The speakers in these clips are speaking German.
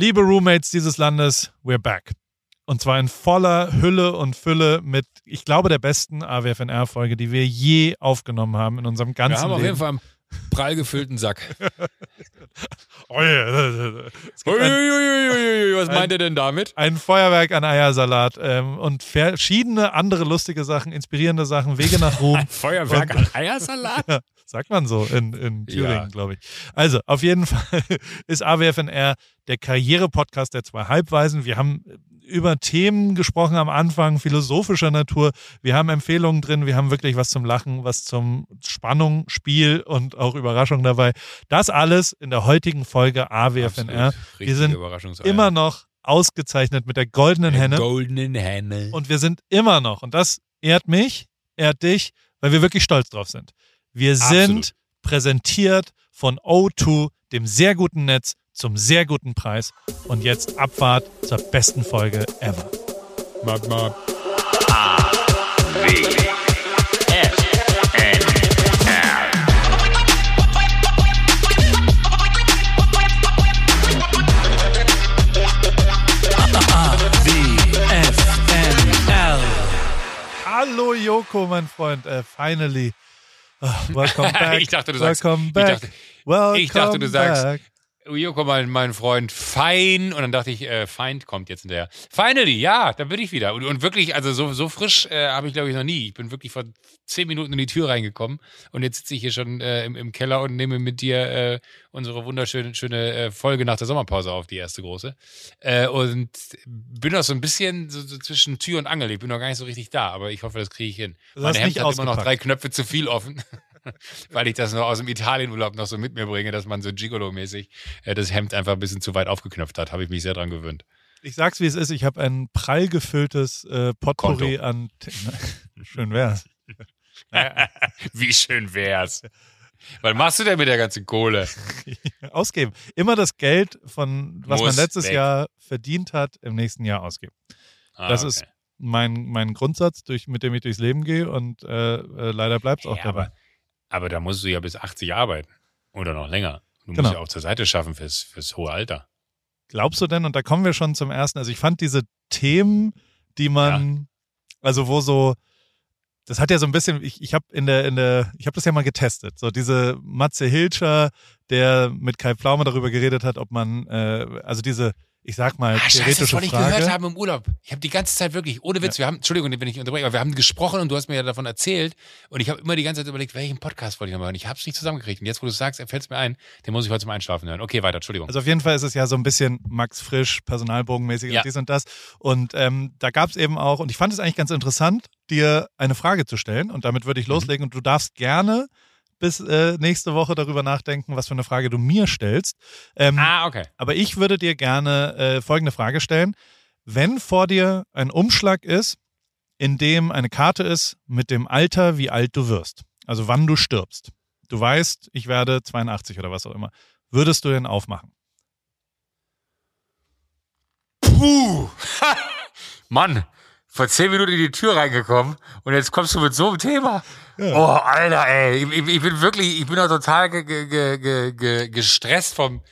Liebe Roommates dieses Landes, we're back. Und zwar in voller Hülle und Fülle mit, ich glaube, der besten AWFNR-Folge, die wir je aufgenommen haben in unserem ganzen Wir haben auf Leben. jeden Fall einen prall gefüllten Sack. Oh ein, was meint ihr denn damit? ein Feuerwerk an Eiersalat ähm, und verschiedene andere lustige Sachen, inspirierende Sachen, Wege nach Ruhm. Feuerwerk an Eiersalat? Sagt man so in, in Thüringen, Ja. glaube ich. Also, auf jeden Fall ist AWFNR der Karriere-Podcast der zwei Halbweisen. Wir haben über Themen gesprochen am Anfang, philosophischer Natur. Wir haben Empfehlungen drin, wir haben wirklich was zum Lachen, was zum Spannung, Spiel und auch Überraschung dabei. Das alles in der heutigen Folge AWFNR. Absolut. Wir sind immer noch ausgezeichnet mit der goldenen Der Henne. Goldenen Henne. Und wir sind immer noch, und das ehrt mich, ehrt dich, weil wir wirklich stolz drauf sind. Wir sind Absolut. präsentiert von O2, dem sehr guten Netz, zum sehr guten Preis. Und jetzt Abfahrt zur besten Folge ever. Map, map. Hallo Joko, mein Freund. Äh, finally. Ah, welcome back. Ich dachte, du sagst- welcome ich back. dachte- welcome ich dachte, du sagst- back. Joko, mein, mein Freund, fein. Und dann dachte ich, äh, Feind kommt jetzt hinterher. Finally, ja, da bin ich wieder. Und, und wirklich, also so, so frisch äh, habe ich, glaube ich, noch nie. Ich bin wirklich vor zehn Minuten in die Tür reingekommen. Und jetzt sitze ich hier schon äh, im, im Keller und nehme mit dir äh, unsere wunderschöne schöne, äh, Folge nach der Sommerpause auf, die erste große. Äh, und bin noch so ein bisschen so, so zwischen Tür und Angel. Ich bin noch gar nicht so richtig da, aber ich hoffe, das kriege ich hin. Du Mein Hemd hat immer noch ausgepackt. drei Knöpfe zu viel offen. Weil ich das noch aus dem Italienurlaub noch so mit mir bringe, dass man so Gigolo-mäßig äh, das Hemd einfach ein bisschen zu weit aufgeknöpft hat. Habe ich mich sehr dran gewöhnt. Ich sag's, wie es ist. Ich habe ein prall gefülltes äh, Potpourri Konto. an. Schön wär's. Wie schön wär's. Was machst du denn mit der ganzen Kohle? ausgeben. Immer das Geld von was man Muss letztes weg. Jahr verdient hat, im nächsten Jahr ausgeben. Ah, Das ist mein, mein Grundsatz, durch, mit dem ich durchs Leben gehe und äh, äh, leider bleibt es auch Ja, dabei. Aber, da musst du ja bis 80 arbeiten. Oder noch länger. Du Genau. musst ja auch zur Seite schaffen fürs, fürs hohe Alter. Glaubst du denn, und da kommen wir schon zum ersten, also ich fand diese Themen, die man, also wo so, das hat ja so ein bisschen, ich, ich habe in der, in der, ich habe das ja mal getestet, so diese Matze Hilscher, der mit Kai Pflaume darüber geredet hat, ob man, äh, also diese, ich sag mal, Ah, scheiße, das theoretische ich Frage. gehört haben im Urlaub. Ich habe die ganze Zeit wirklich, ohne Witz, wir haben, Entschuldigung, wenn ich unterbreche, aber wir haben gesprochen und du hast mir ja davon erzählt und ich habe immer die ganze Zeit überlegt, welchen Podcast wollte ich noch machen. Ich habe es nicht zusammengekriegt und jetzt, wo du es sagst, fällt es mir ein, den muss ich heute zum Einschlafen hören. Okay, weiter, Entschuldigung. Also auf jeden Fall ist es ja so ein bisschen Max Frisch, Personalbogenmäßig Ja. und dies und das. Und ähm, da gab es eben auch, und ich fand es eigentlich ganz interessant, dir eine Frage zu stellen. Und damit würde ich Mhm. loslegen. Und du darfst gerne bis äh, nächste Woche darüber nachdenken, was für eine Frage du mir stellst. Ähm, ah, okay. Aber ich würde dir gerne äh, folgende Frage stellen. Wenn vor dir ein Umschlag ist, in dem eine Karte ist mit dem Alter, wie alt du wirst, also wann du stirbst. Du weißt, ich werde 82 oder was auch immer. Würdest du den aufmachen? Puh! Mann, vor zehn Minuten in die Tür reingekommen und jetzt kommst du mit so einem Thema. Oh, Alter, ey. Ich, ich bin wirklich, ich bin auch total ge, ge, ge, ge, ge, gestresst vom,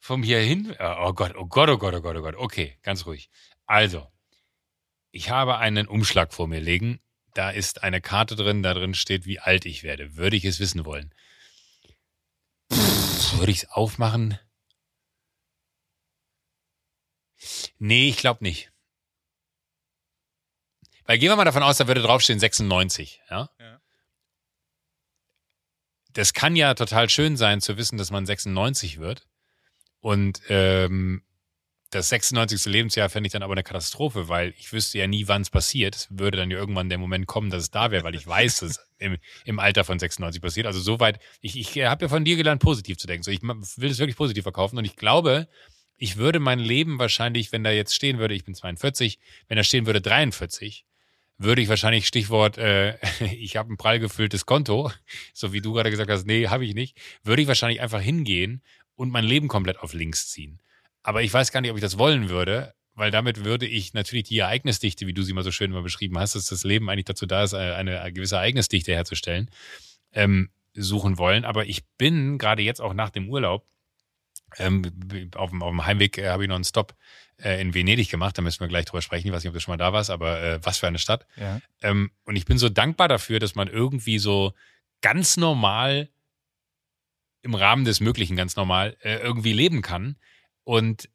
vom hierhin. Oh Gott, oh Gott, oh Gott, oh Gott, oh Gott. Okay, ganz ruhig. Also, ich habe einen Umschlag vor mir liegen. Da ist eine Karte drin, da drin steht, wie alt ich werde. Würde ich es wissen wollen? Pff, würde ich es aufmachen? Nee, ich glaube nicht. Weil gehen wir mal davon aus, da würde draufstehen 96, ja? Das kann ja total schön sein zu wissen, dass man 96 wird. Und ähm, das 96. Lebensjahr fände ich dann aber eine Katastrophe, weil ich wüsste ja nie, wann es passiert. Es würde dann ja irgendwann der Moment kommen, dass es da wäre, weil ich weiß, dass es im, im Alter von 96 passiert. Also soweit, ich, ich habe ja von dir gelernt, positiv zu denken. So, ich will es wirklich positiv verkaufen und ich glaube, ich würde mein Leben wahrscheinlich, wenn da jetzt stehen würde, ich bin 42, wenn da stehen würde 43, würde ich wahrscheinlich Stichwort, äh, ich habe ein prall gefülltes Konto, so wie du gerade gesagt hast, nee, habe ich nicht, würde ich wahrscheinlich einfach hingehen und mein Leben komplett auf links ziehen. Aber ich weiß gar nicht, ob ich das wollen würde, weil damit würde ich natürlich die Ereignisdichte, wie du sie mal so schön mal beschrieben hast, dass das Leben eigentlich dazu da ist, eine, eine gewisse Ereignisdichte herzustellen, ähm, suchen wollen. Aber ich bin gerade jetzt auch nach dem Urlaub Ähm, auf, dem, auf dem Heimweg äh, habe ich noch einen Stop äh, in Venedig gemacht. Da müssen wir gleich drüber sprechen. Ich weiß nicht, ob du schon mal da warst, aber äh, was für eine Stadt. Ja. Ähm, und ich bin so dankbar dafür, dass man irgendwie so ganz normal im Rahmen des Möglichen ganz normal äh, irgendwie leben kann. Und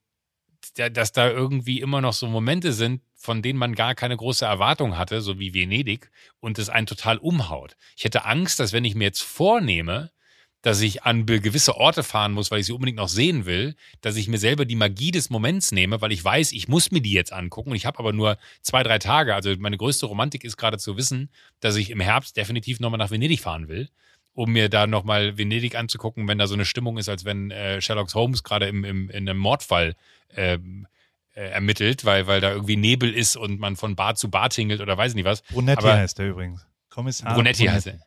da- dass da irgendwie immer noch so Momente sind, von denen man gar keine große Erwartung hatte, so wie Venedig, und es einen total umhaut. Ich hätte Angst, dass wenn ich mir jetzt vornehme, dass ich an gewisse Orte fahren muss, weil ich sie unbedingt noch sehen will, dass ich mir selber die Magie des Moments nehme, weil ich weiß, ich muss mir die jetzt angucken und ich habe aber nur zwei, drei Tage. Also meine größte Romantik ist gerade zu wissen, dass ich im Herbst definitiv nochmal nach Venedig fahren will, um mir da nochmal Venedig anzugucken, wenn da so eine Stimmung ist, als wenn äh, Sherlock Holmes gerade im, im, in einem Mordfall ähm, äh, ermittelt, weil, weil da irgendwie Nebel ist und man von Bar zu Bar tingelt oder weiß nicht was. Brunetti Aber- heißt der übrigens. Kommissar Brunetti heißt er.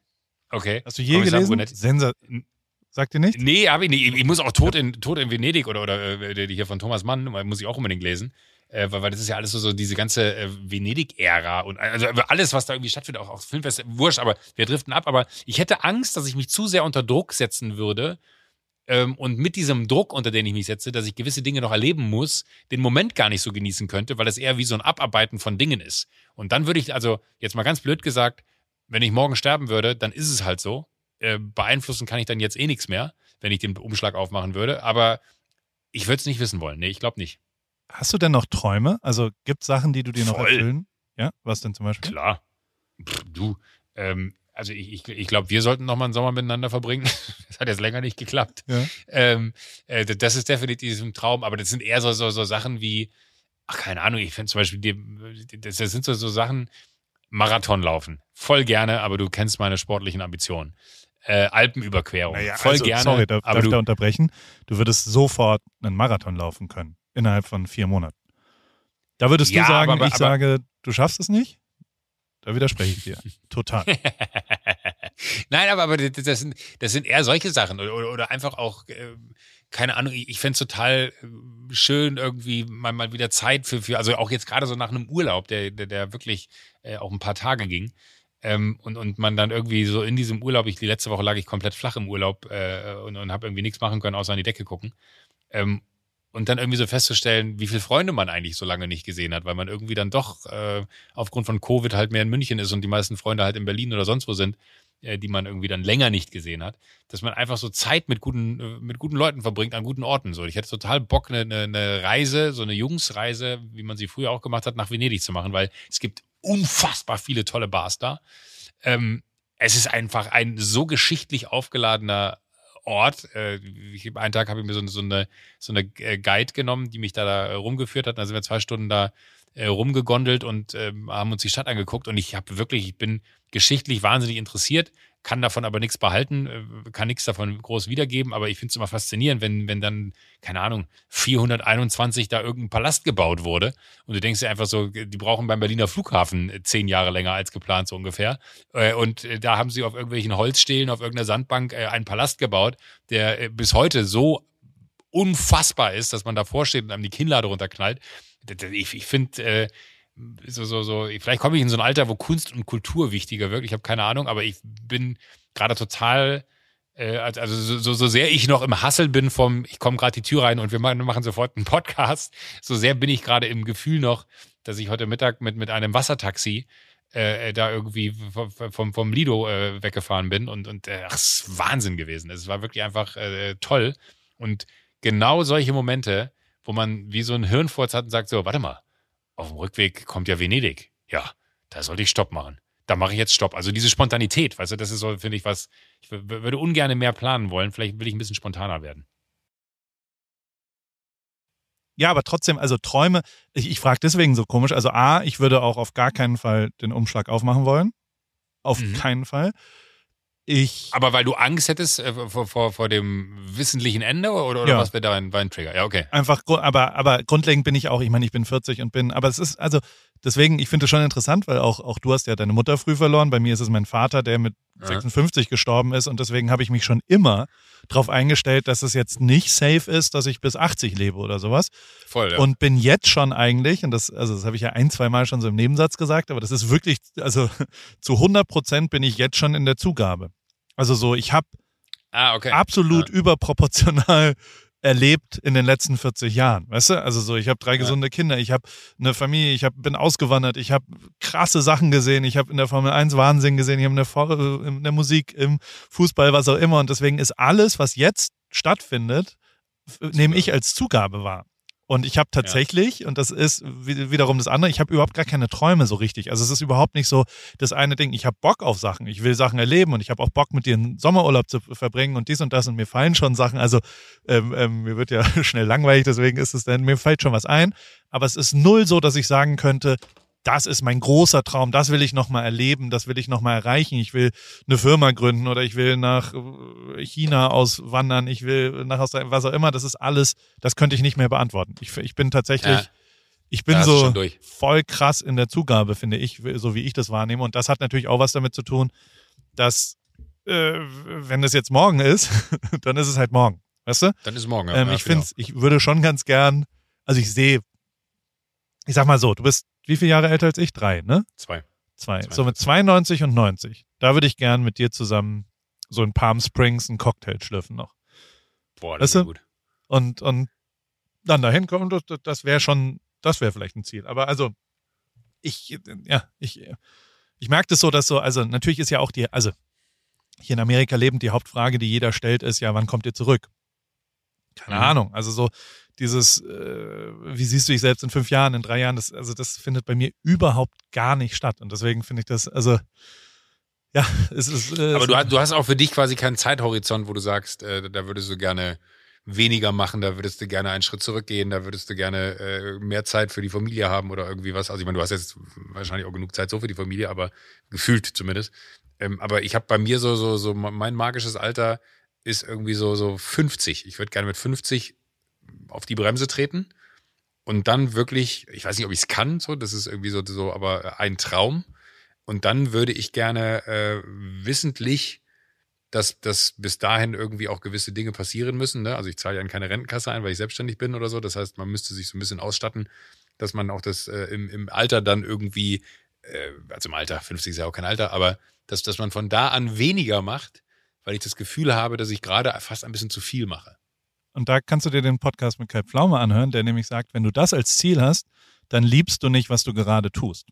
Okay. Hast du je Kommissar gelesen? Brunetti. Sensa Sagt dir nichts? Nee, habe ich nicht. Ich, muss auch Tod in, Tod in Venedig oder, oder äh, die hier von Thomas Mann, muss ich auch unbedingt lesen. Äh, weil, weil das ist ja alles so, so diese ganze äh, Venedig-Ära und also alles, was da irgendwie stattfindet, auch, auch Filmfest, wurscht, aber wir driften ab. Aber ich hätte Angst, dass ich mich zu sehr unter Druck setzen würde, ähm, und mit diesem Druck, unter den ich mich setze, dass ich gewisse Dinge noch erleben muss, den Moment gar nicht so genießen könnte, weil das eher wie so ein Abarbeiten von Dingen ist. Und dann würde ich, also jetzt mal ganz blöd gesagt, wenn ich morgen sterben würde, dann ist es halt so. Äh, beeinflussen kann ich dann jetzt eh nichts mehr, wenn ich den Umschlag aufmachen würde. Aber ich würde es nicht wissen wollen. Nee, ich glaube nicht. Hast du denn noch Träume? Also gibt es Sachen, die du dir noch Voll. erfüllen? Ja, was denn zum Beispiel? Klar. Pff, du, ähm, also ich, ich, ich glaube, wir sollten noch mal einen Sommer miteinander verbringen. Das hat jetzt länger nicht geklappt. Ja. Ähm, äh, das ist definitiv ein Traum, aber das sind eher so, so, so Sachen wie, ach, keine Ahnung, ich finde zum Beispiel, die, das, das sind so, so Sachen, Marathon laufen. Voll gerne, aber du kennst meine sportlichen Ambitionen. Äh, Alpenüberquerung. Naja, Voll also, gerne. Sorry, darf, aber darf ich da du, unterbrechen? Du würdest sofort einen Marathon laufen können. Innerhalb von vier Monaten. Da würdest Ja, du sagen, aber- ich aber- sage, du schaffst es nicht? Da widerspreche ich dir. Total. Nein, aber, aber das, sind, das sind eher solche Sachen oder, oder, oder einfach auch, äh, keine Ahnung, ich, fände es total äh, schön, irgendwie mal, mal wieder Zeit für, für, also auch jetzt gerade so nach einem Urlaub, der, der, der wirklich äh, auch ein paar Tage ging. Ähm, und, und man dann irgendwie so in diesem Urlaub, ich die letzte Woche lag ich komplett flach im Urlaub äh, und, und habe irgendwie nichts machen können, außer an die Decke gucken. Ähm, und dann irgendwie so festzustellen, wie viele Freunde man eigentlich so lange nicht gesehen hat, weil man irgendwie dann doch äh, aufgrund von Covid halt mehr in München ist und die meisten Freunde halt in Berlin oder sonst wo sind, die man irgendwie dann länger nicht gesehen hat, dass man einfach so Zeit mit guten, äh, mit guten Leuten verbringt an guten Orten. So, ich hätte total Bock, eine, eine, eine Reise, so eine Jungsreise, wie man sie früher auch gemacht hat, nach Venedig zu machen, weil es gibt unfassbar viele tolle Bars da. Ähm, es ist einfach ein so geschichtlich aufgeladener Ort. Äh, ich, einen Tag habe ich mir so, so eine, so eine äh, Guide genommen, die mich da, da rumgeführt hat. Da sind wir zwei Stunden da äh, rumgegondelt und ähm, haben uns die Stadt angeguckt. Und ich habe wirklich, ich bin geschichtlich wahnsinnig interessiert, kann davon aber nichts behalten, äh, kann nichts davon groß wiedergeben. Aber ich finde es immer faszinierend, wenn, wenn dann, keine Ahnung, 421 da irgendein Palast gebaut wurde. Und du denkst dir einfach so, die brauchen beim Berliner Flughafen äh, zehn Jahre länger als geplant, so ungefähr. Äh, Und äh, da haben sie auf irgendwelchen Holzstelen, auf irgendeiner Sandbank äh, einen Palast gebaut, der äh, bis heute so unfassbar ist, dass man davor steht und einem die Kinnlade runterknallt. Ich, ich finde, äh, so, so, so, vielleicht komme ich in so ein Alter, wo Kunst und Kultur wichtiger wird. Ich habe keine Ahnung, aber ich bin gerade total, äh, also so, so, so sehr ich noch im Hassel bin vom, ich komme gerade die Tür rein und wir machen, sofort einen Podcast, so sehr bin ich gerade im Gefühl noch, dass ich heute Mittag mit, mit einem Wassertaxi äh, da irgendwie vom, vom, Lido äh, weggefahren bin und, und äh, ach, Wahnsinn gewesen. Es war wirklich einfach äh, toll. Und genau solche Momente, wo man wie so ein Hirnfurz hat und sagt, so, warte mal, auf dem Rückweg kommt ja Venedig. Ja, da sollte ich Stopp machen. Da mache ich jetzt Stopp. Also diese Spontanität, weißt du, das ist so, finde ich, was, ich würde ungern mehr planen wollen. Vielleicht will ich ein bisschen spontaner werden. Ja, aber trotzdem, also Träume, ich, ich frage deswegen so komisch. Also A, ich würde auch auf gar keinen Fall den Umschlag aufmachen wollen. Auf Mhm. keinen Fall. Ich, Aber weil du Angst hättest äh, vor, vor, vor dem wissentlichen Ende oder, oder Ja. was wäre da ein, war ein Trigger? Ja, okay. einfach, aber, aber grundlegend bin ich auch, ich meine, ich bin 40 und bin, aber es ist, also deswegen, ich finde es schon interessant, weil auch, auch du hast ja deine Mutter früh verloren. Bei mir ist es mein Vater, der mit Ja. 56 gestorben ist und deswegen habe ich mich schon immer darauf eingestellt, dass es jetzt nicht safe ist, dass ich bis 80 lebe oder sowas. Voll, ja. Und bin jetzt schon eigentlich, und das, also das habe ich ja ein, zwei Mal schon so im Nebensatz gesagt, aber das ist wirklich, also zu 100 Prozent bin ich jetzt schon in der Zugabe. Also so, ich habe ah, okay. absolut überproportional erlebt in den letzten 40 Jahren, weißt du? Also so, ich habe drei gesunde Kinder, ich habe eine Familie, ich hab, bin ausgewandert, ich habe krasse Sachen gesehen, ich habe in der Formel 1 Wahnsinn gesehen, ich habe in, in der Musik, im Fußball, was auch immer und deswegen ist alles, was jetzt stattfindet, nehme ich als Zugabe wahr. Und ich habe tatsächlich, ja. und das ist wiederum das andere, ich habe überhaupt gar keine Träume so richtig. Also es ist überhaupt nicht so das eine Ding, ich habe Bock auf Sachen, ich will Sachen erleben und ich habe auch Bock mit dir einen Sommerurlaub zu verbringen und dies und das und mir fallen schon Sachen. Also ähm, ähm, mir wird ja schnell langweilig, deswegen ist es dann, mir fällt schon was ein. Aber es ist null so, dass ich sagen könnte, das ist mein großer Traum, das will ich nochmal erleben, das will ich nochmal erreichen. Ich will eine Firma gründen oder ich will nach äh, China auswandern, ich will nach Australien, was auch immer. Das ist alles, das könnte ich nicht mehr beantworten. Ich, ich bin tatsächlich, ja, ich bin so voll krass in der Zugabe, finde ich, so wie ich das wahrnehme. Und das hat natürlich auch was damit zu tun, dass, äh, wenn es jetzt morgen ist, dann ist es halt morgen. Weißt du? Dann ist morgen. Ja. Ähm, ich finde, ich würde schon ganz gern, also ich sehe, ich sag mal so, du bist wie viele Jahre älter als ich? Drei, ne? Zwei. Zwei. So mit 92 und 90. Da würde ich gern mit dir zusammen so in Palm Springs einen Cocktail schlürfen noch. Boah, das ist gut. Und, und dann dahin kommen, das, das wäre schon, das wäre vielleicht ein Ziel. Aber also, ich, ja, ich, ich merke das so, dass so, also natürlich ist ja auch die, also hier in Amerika lebend die Hauptfrage, die jeder stellt, ist ja, wann kommt ihr zurück? Keine mhm. Ahnung. Also so, dieses, äh, wie siehst du dich selbst in fünf Jahren, in drei Jahren, das, also das findet bei mir überhaupt gar nicht statt. Und deswegen finde ich das, also ja, es ist. Äh, Aber du, du hast auch für dich quasi keinen Zeithorizont, wo du sagst, äh, da würdest du gerne weniger machen, da würdest du gerne einen Schritt zurückgehen, da würdest du gerne äh, mehr Zeit für die Familie haben oder irgendwie was. Also ich meine, du hast jetzt wahrscheinlich auch genug Zeit so für die Familie, aber gefühlt zumindest. Ähm, aber ich habe bei mir so, so, so mein magisches Alter ist irgendwie so, so 50. Ich würde gerne mit 50 auf die Bremse treten und dann wirklich, ich weiß nicht, ob ich es kann, so, das ist irgendwie so, so, aber ein Traum. Und dann würde ich gerne äh, wissentlich, dass, dass bis dahin irgendwie auch gewisse Dinge passieren müssen. Ne? Also ich zahle ja in keine Rentenkasse ein, weil ich selbstständig bin oder so. Das heißt, man müsste sich so ein bisschen ausstatten, dass man auch das äh, im, im Alter dann irgendwie, äh, also im Alter, 50 ist ja auch kein Alter, aber dass, dass man von da an weniger macht, weil ich das Gefühl habe, dass ich gerade fast ein bisschen zu viel mache. Und da kannst du dir den Podcast mit Kai Pflaume anhören, der nämlich sagt, wenn du das als Ziel hast, dann liebst du nicht, was du gerade tust.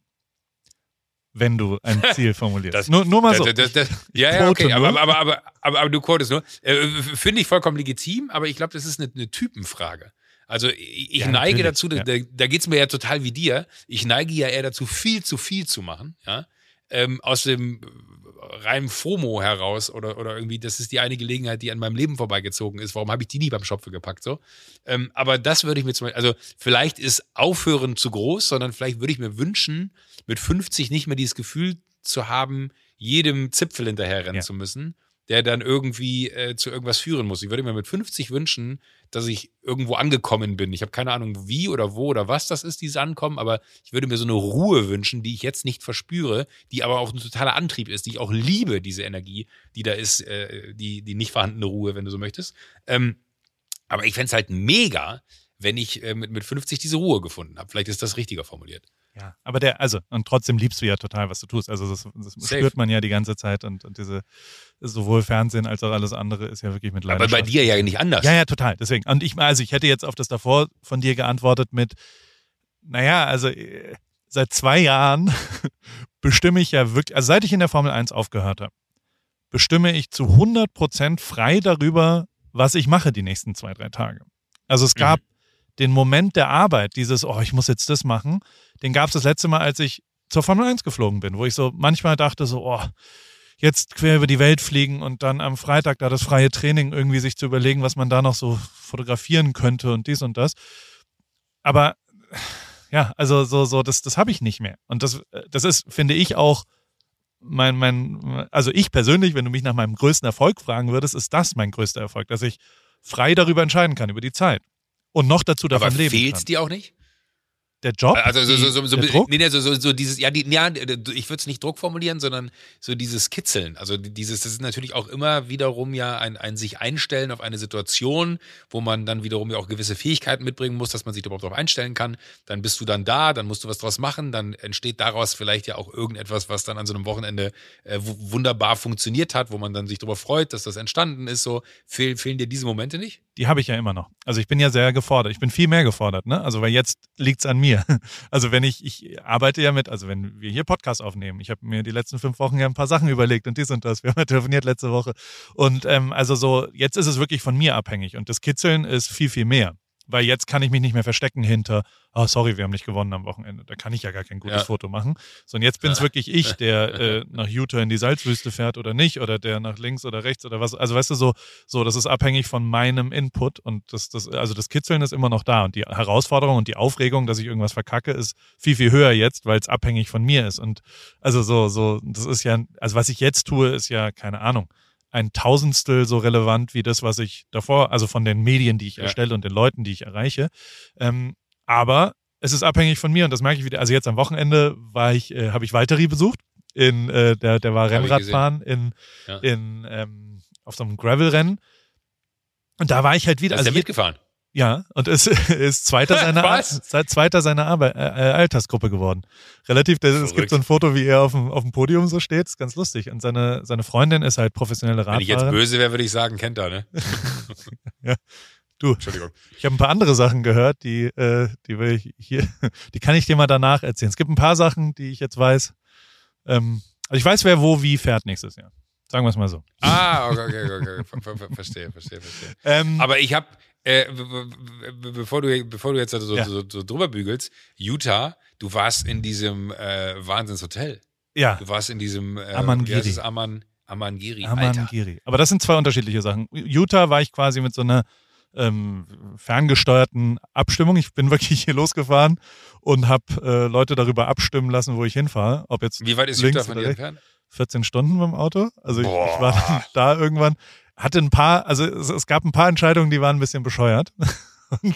Wenn du ein Ziel formulierst. Das, nur, nur mal so. Das, das, ja, ja, okay, aber, aber, aber, aber, aber, du quotest nur. Äh, Finde ich vollkommen legitim, aber ich glaube, das ist eine, eine Typenfrage. Also ich, ich ja, neige dazu, ja. da, da geht es mir ja total wie dir. Ich neige ja eher dazu, viel zu viel zu machen. Ja? ähm, aus dem reinen FOMO heraus oder, oder irgendwie, das ist die eine Gelegenheit, die an meinem Leben vorbeigezogen ist. Warum habe ich die nie beim Schopfe gepackt? So? Ähm, aber das würde ich mir zum Beispiel, also vielleicht ist Aufhören zu groß, sondern vielleicht würde ich mir wünschen, mit 50 nicht mehr dieses Gefühl zu haben, jedem Zipfel hinterherrennen ja. zu müssen, der dann irgendwie äh, zu irgendwas führen muss. Ich würde mir mit 50 wünschen, dass ich irgendwo angekommen bin. Ich habe keine Ahnung, wie oder wo oder was das ist, dieses Ankommen, aber ich würde mir so eine Ruhe wünschen, die ich jetzt nicht verspüre, die aber auch ein totaler Antrieb ist, die ich auch liebe, diese Energie, die da ist, äh, die, die nicht vorhandene Ruhe, wenn du so möchtest. Ähm, aber ich fände es halt mega, wenn ich äh, mit, mit 50 diese Ruhe gefunden habe. Vielleicht ist das richtiger formuliert. Ja, aber der, also, und trotzdem liebst du ja total, was du tust. Also das, das spürt man ja die ganze Zeit und, und diese, sowohl Fernsehen als auch alles andere ist ja wirklich mit Leidenschaft. Aber bei dir ja nicht anders. Ja, ja, total. Deswegen. Und ich, also ich hätte jetzt auf das davor von dir geantwortet mit, naja, also äh, seit zwei Jahren bestimme ich ja wirklich, also seit ich in der Formel 1 aufgehört habe, bestimme ich zu 100 Prozent frei darüber, was ich mache die nächsten zwei, drei Tage. Also es gab mhm den Moment der Arbeit, dieses, oh, ich muss jetzt das machen, den gab es das letzte Mal, als ich zur Formel 1 geflogen bin, wo ich so manchmal dachte, so, oh, jetzt quer über die Welt fliegen und dann am Freitag da das freie Training irgendwie sich zu überlegen, was man da noch so fotografieren könnte und dies und das. Aber ja, also so, so, das, das habe ich nicht mehr. Und das, das ist, finde ich, auch mein, mein, also ich persönlich, wenn du mich nach meinem größten Erfolg fragen würdest, ist das mein größter Erfolg, dass ich frei darüber entscheiden kann, über die Zeit und noch dazu davon Aber leben fehlt's dir auch nicht? Der Job? Also so, so, so, so, Druck? Nee, nee, so, so, so dieses, ja, die, ja ich würde es nicht Druck formulieren, sondern so dieses Kitzeln. Also dieses, das ist natürlich auch immer wiederum ja ein, ein sich einstellen auf eine Situation, wo man dann wiederum ja auch gewisse Fähigkeiten mitbringen muss, dass man sich überhaupt darauf einstellen kann. Dann bist du dann da, dann musst du was draus machen, dann entsteht daraus vielleicht ja auch irgendetwas, was dann an so einem Wochenende äh, wunderbar funktioniert hat, wo man dann sich darüber freut, dass das entstanden ist. So, Fehl, fehlen dir diese Momente nicht? Die habe ich ja immer noch. Also ich bin ja sehr gefordert. Ich bin viel mehr gefordert, ne? Also weil jetzt liegt's an mir. Also wenn ich, ich arbeite ja mit, also wenn wir hier Podcast aufnehmen, ich habe mir die letzten fünf Wochen ja ein paar Sachen überlegt und dies und das. Wir haben ja telefoniert letzte Woche. Und ähm, also so, jetzt ist es wirklich von mir abhängig und das Kitzeln ist viel, viel mehr weil jetzt kann ich mich nicht mehr verstecken hinter, oh sorry, wir haben nicht gewonnen am Wochenende. Da kann ich ja gar kein gutes ja. Foto machen. So, und jetzt bin es wirklich ich, der äh, nach Utah in die Salzwüste fährt oder nicht, oder der nach links oder rechts oder was. Also weißt du, so, so, das ist abhängig von meinem Input und das, das, also das Kitzeln ist immer noch da. Und die Herausforderung und die Aufregung, dass ich irgendwas verkacke, ist viel, viel höher jetzt, weil es abhängig von mir ist. Und also so, so, das ist ja, also was ich jetzt tue, ist ja, keine Ahnung ein Tausendstel so relevant wie das, was ich davor, also von den Medien, die ich ja. erstelle und den Leuten, die ich erreiche. Ähm, aber es ist abhängig von mir und das merke ich wieder. Also jetzt am Wochenende war ich, äh, habe ich Valtteri besucht. In, äh, der, der war Rennradfahren in, ja. in ähm, auf so einem Gravel-Rennen. Und da war ich halt wieder. Da ist also er mitgefahren. Ja, und ist, ist Zweiter seiner, Zweiter seiner Arbeit, äh, äh, Altersgruppe geworden. Relativ, das, es gibt so ein Foto, wie er auf dem, auf dem Podium so steht, ist ganz lustig. Und seine, seine Freundin ist halt professionelle Radfahrerin. Wenn ich jetzt böse wäre, würde ich sagen, kennt er, ne? ja. Du, Entschuldigung. ich habe ein paar andere Sachen gehört, die, äh, die will ich hier, die kann ich dir mal danach erzählen. Es gibt ein paar Sachen, die ich jetzt weiß. Ähm, also ich weiß, wer wo wie fährt nächstes Jahr. Sagen wir es mal so. Ah, okay, okay, okay. okay. Verstehe, verstehe, verstehe. Ähm, Aber ich habe, äh, bevor, du, bevor du jetzt so, ja. so, so, drüber bügelst, Utah, du warst in diesem äh, Wahnsinnshotel. Ja. Du warst in diesem äh, Amangiri. Aman, Amangiri. Amangiri. Aber das sind zwei unterschiedliche Sachen. Utah war ich quasi mit so einer ähm, ferngesteuerten Abstimmung. Ich bin wirklich hier losgefahren und habe äh, Leute darüber abstimmen lassen, wo ich hinfahre. Ob jetzt Wie weit ist links Utah von dir entfernt? 14 Stunden beim Auto. Also ich, ich, war da irgendwann hatte ein paar, also es, es, gab ein paar Entscheidungen, die waren ein bisschen bescheuert.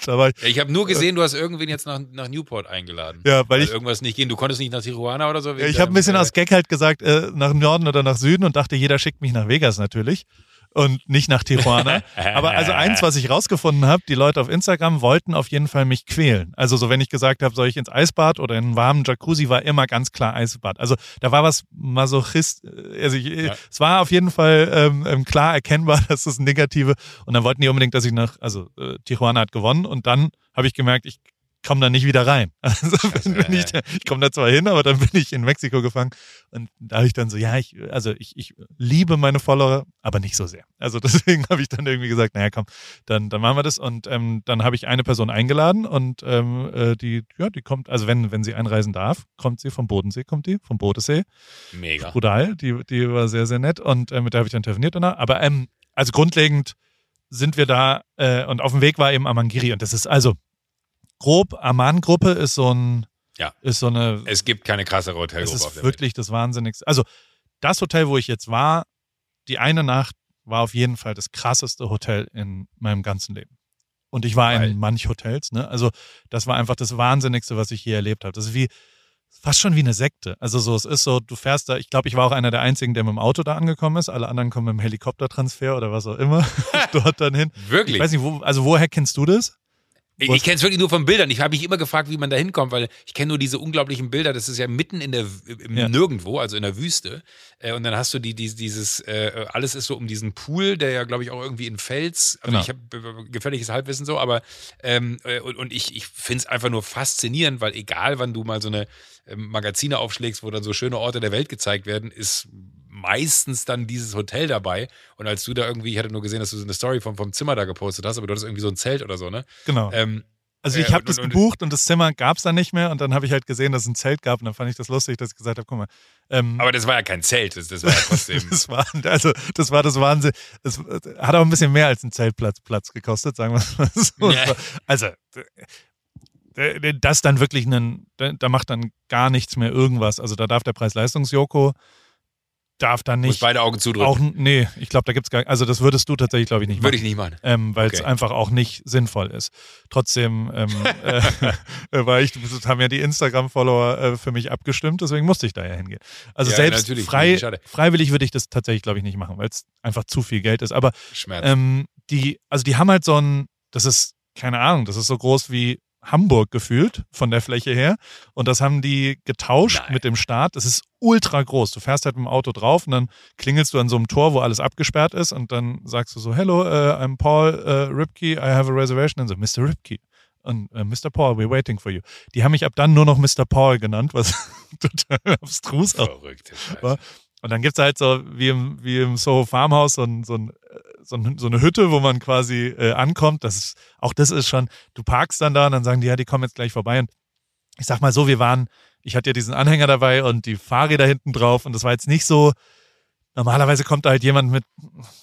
War ich, habe nur gesehen, du hast irgendwen jetzt nach, nach Newport eingeladen. Ja, weil, weil ich irgendwas nicht gehen. Du konntest nicht nach Tijuana oder so. Ja, ich habe ein bisschen äh, aus Gag halt gesagt äh, nach Norden oder nach Süden und dachte, jeder schickt mich nach Vegas natürlich und nicht nach Tijuana. Aber also eins, was ich rausgefunden habe, die Leute auf Instagram wollten auf jeden Fall mich quälen. Also so, wenn ich gesagt habe, soll ich ins Eisbad oder in einen warmen Jacuzzi, war immer ganz klar Eisbad. Also da war was Masochist, also ich, ja. es war auf jeden Fall ähm, ähm klar erkennbar, dass das Negative. Und dann wollten die unbedingt, dass ich nach, also äh, Tijuana hat gewonnen und dann habe ich gemerkt, ich komme da nicht wieder rein. Also bin, bin ich, ich komme da zwar hin, aber dann bin ich in Mexiko gefangen. Und da habe ich dann so, ja, ich, also ich, ich liebe meine Follower, aber nicht so sehr. Also deswegen habe ich dann irgendwie gesagt, naja, komm, dann, dann machen wir das. Und ähm, dann habe ich eine Person eingeladen und ähm, äh, die, ja, die kommt, also wenn, wenn sie einreisen darf, kommt sie vom Bodensee, kommt die, vom Bodensee. Mega. Brutal, die, die war sehr, sehr nett und äh, mit der habe ich dann telefoniert danach. Aber ähm, also grundlegend sind wir da äh, und auf dem Weg war eben Amangiri und das ist also grob, Aman-Gruppe ist so ein, ja. ist so eine. Es gibt keine krassere Hotelgruppe. Das ist wirklich Welt. das Wahnsinnigste. Also, das Hotel, wo ich jetzt war, die eine Nacht war auf jeden Fall das krasseste Hotel in meinem ganzen Leben. Und ich war Weil. in manch Hotels, ne? Also, das war einfach das Wahnsinnigste, was ich hier erlebt habe. Das ist wie, fast schon wie eine Sekte. Also so, es ist so, du fährst da, ich glaube, ich war auch einer der einzigen, der mit dem Auto da angekommen ist. Alle anderen kommen mit dem Helikoptertransfer oder was auch immer dort dann hin. Wirklich? Ich weiß nicht, wo, also woher kennst du das? Ich, ich kenne es wirklich nur von Bildern. Ich habe mich immer gefragt, wie man da hinkommt, weil ich kenne nur diese unglaublichen Bilder. Das ist ja mitten in der im ja. Nirgendwo, also in der Wüste. Äh, und dann hast du die, die dieses äh, alles ist so um diesen Pool, der ja glaube ich auch irgendwie in Fels. Also genau. ich habe gefährliches Halbwissen so, aber ähm, äh, und, und ich ich finde es einfach nur faszinierend, weil egal, wann du mal so eine ähm, Magazine aufschlägst, wo dann so schöne Orte der Welt gezeigt werden, ist meistens dann dieses Hotel dabei. Und als du da irgendwie, ich hatte nur gesehen, dass du so eine Story vom, vom Zimmer da gepostet hast, aber du hattest irgendwie so ein Zelt oder so, ne? Genau. Ähm, also ich habe äh, das und, gebucht und das Zimmer gab es dann nicht mehr und dann habe ich halt gesehen, dass es ein Zelt gab und dann fand ich das lustig, dass ich gesagt habe, guck mal. Ähm, aber das war ja kein Zelt, das, das war ja trotzdem. das war, also das war das Wahnsinn. Das hat auch ein bisschen mehr als ein Zeltplatz Platz gekostet, sagen wir mal so. Ja. Also das dann wirklich einen, da macht dann gar nichts mehr irgendwas. Also da darf der Preis-Leistungs-Joko darf dann nicht. Muss beide Augen zudrücken. Auch, nee, ich glaube, da gibt es gar Also, das würdest du tatsächlich, glaube ich, nicht machen. Würde ich nicht machen. Ähm, weil es okay. einfach auch nicht sinnvoll ist. Trotzdem, ähm, äh, äh, weil ich, haben ja die Instagram-Follower äh, für mich abgestimmt, deswegen musste ich da ja hingehen. Also, ja, selbst frei, freiwillig würde ich das tatsächlich, glaube ich, nicht machen, weil es einfach zu viel Geld ist. Aber ähm, die, also, die haben halt so ein, das ist, keine Ahnung, das ist so groß wie Hamburg gefühlt von der Fläche her. Und das haben die getauscht Nein. mit dem Start. Das ist ultra groß. Du fährst halt mit dem Auto drauf und dann klingelst du an so einem Tor, wo alles abgesperrt ist und dann sagst du so, hello, uh, I'm Paul uh, Ripke, I have a reservation. Und so, Mr. Ripke. Und uh, Mr. Paul, we're waiting for you. Die haben mich ab dann nur noch Mr. Paul genannt, was total abstrus Scheiße. war. Und dann gibt's halt so, wie im, wie im Soho Farmhouse, so, ein, so, ein, äh, so, so eine Hütte, wo man quasi äh, ankommt. Das ist, auch das ist schon, du parkst dann da und dann sagen die, ja, die kommen jetzt gleich vorbei. Und ich sag mal so, wir waren, ich hatte ja diesen Anhänger dabei und die Fahrräder hinten drauf und das war jetzt nicht so, normalerweise kommt da halt jemand mit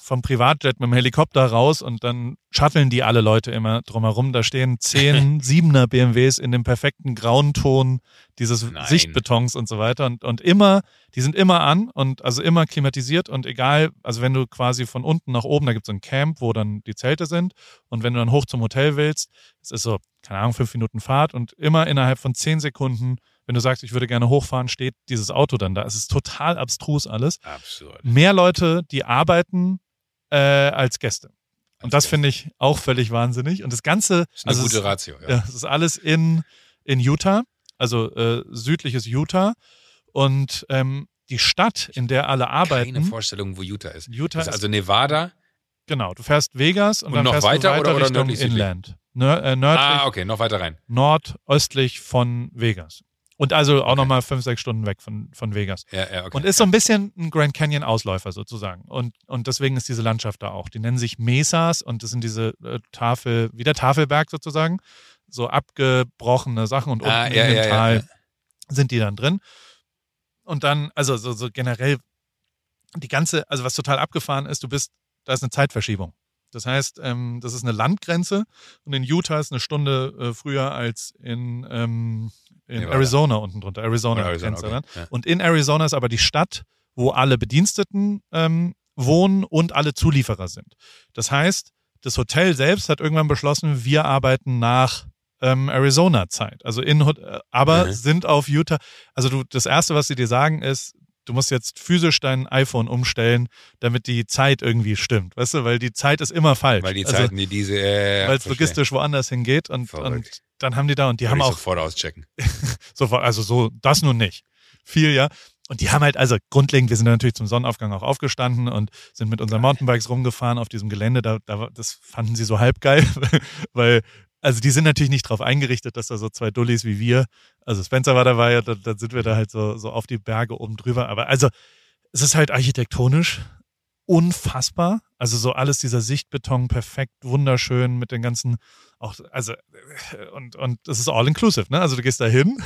vom Privatjet mit dem Helikopter raus und dann shutteln die alle Leute immer drumherum. Da stehen zehn Siebener BMWs in dem perfekten grauen Ton dieses Nein. Sichtbetons und so weiter und, und immer, die sind immer an und also immer klimatisiert und egal, also wenn du quasi von unten nach oben, da gibt es ein Camp, wo dann die Zelte sind und wenn du dann hoch zum Hotel willst, es ist so, keine Ahnung, fünf Minuten Fahrt und immer innerhalb von zehn Sekunden, wenn du sagst, ich würde gerne hochfahren, steht dieses Auto dann da. Es ist total abstrus alles Absurd. mehr Leute, die arbeiten, äh, als Gäste. Und das finde ich auch völlig wahnsinnig. Und das Ganze, Das ist eine also gute es, Ratio, ja. ja, es ist alles in, in Utah, also äh, südliches Utah. Und ähm, die Stadt, in der alle Keine arbeiten, Vorstellung, wo Utah ist. Utah Das ist ist, also Nevada. genau, du fährst Vegas und, Und dann noch fährst weiter du weiter oder- oder Richtung nördlich, südlich? Inland. Äh, nördlich, Ah, okay, noch weiter rein. nordöstlich von Vegas. Und also auch Okay. nochmal fünf, sechs Stunden weg von, von Vegas. Ja, ja, okay. Und ist so ein bisschen ein Grand Canyon Ausläufer sozusagen. Und, und deswegen ist diese Landschaft da auch. Die nennen sich Mesas und das sind diese äh, Tafel, wie der Tafelberg sozusagen. So abgebrochene Sachen und unten Ah, ja, in dem ja, ja, Tal sind die dann drin. Und dann, also so, so generell die ganze, also was total abgefahren ist, du bist, da ist eine Zeitverschiebung. Das heißt, ähm, das ist eine Landgrenze und in Utah ist eine Stunde äh, früher als in, ähm, in Nevada. Arizona unten drunter. Arizona, Oder Arizona, du okay. Ja. Und in Arizona ist aber die Stadt, wo alle Bediensteten ähm, wohnen und alle Zulieferer sind. Das heißt, das Hotel selbst hat irgendwann beschlossen, wir arbeiten nach ähm, Arizona-Zeit. Also in, äh, aber Mhm. sind auf Utah. Also du, das erste, was sie dir sagen, ist, du musst jetzt physisch dein iPhone umstellen, damit die Zeit irgendwie stimmt. Weißt du, weil die Zeit ist immer falsch. Weil die also, Zeiten, die diese. Äh, weil es logistisch woanders hingeht und, und dann haben die da und die Würde haben auch sofort auschecken. Sofort, also so, das nun nicht. Viel, ja. Und die haben halt, also grundlegend, wir sind natürlich zum Sonnenaufgang auch aufgestanden und sind mit unseren Mountainbikes rumgefahren auf diesem Gelände. Da, da, das fanden sie so halb geil, weil, also die sind natürlich nicht drauf eingerichtet, dass da so zwei Dullis wie wir, also Spencer war dabei, und dann, dann sind wir da halt so, so auf die Berge oben drüber. Aber also, es ist halt architektonisch unfassbar. Also so alles dieser Sichtbeton perfekt, wunderschön mit den ganzen, auch, also, und, und das ist all inclusive, ne? Also du gehst da hin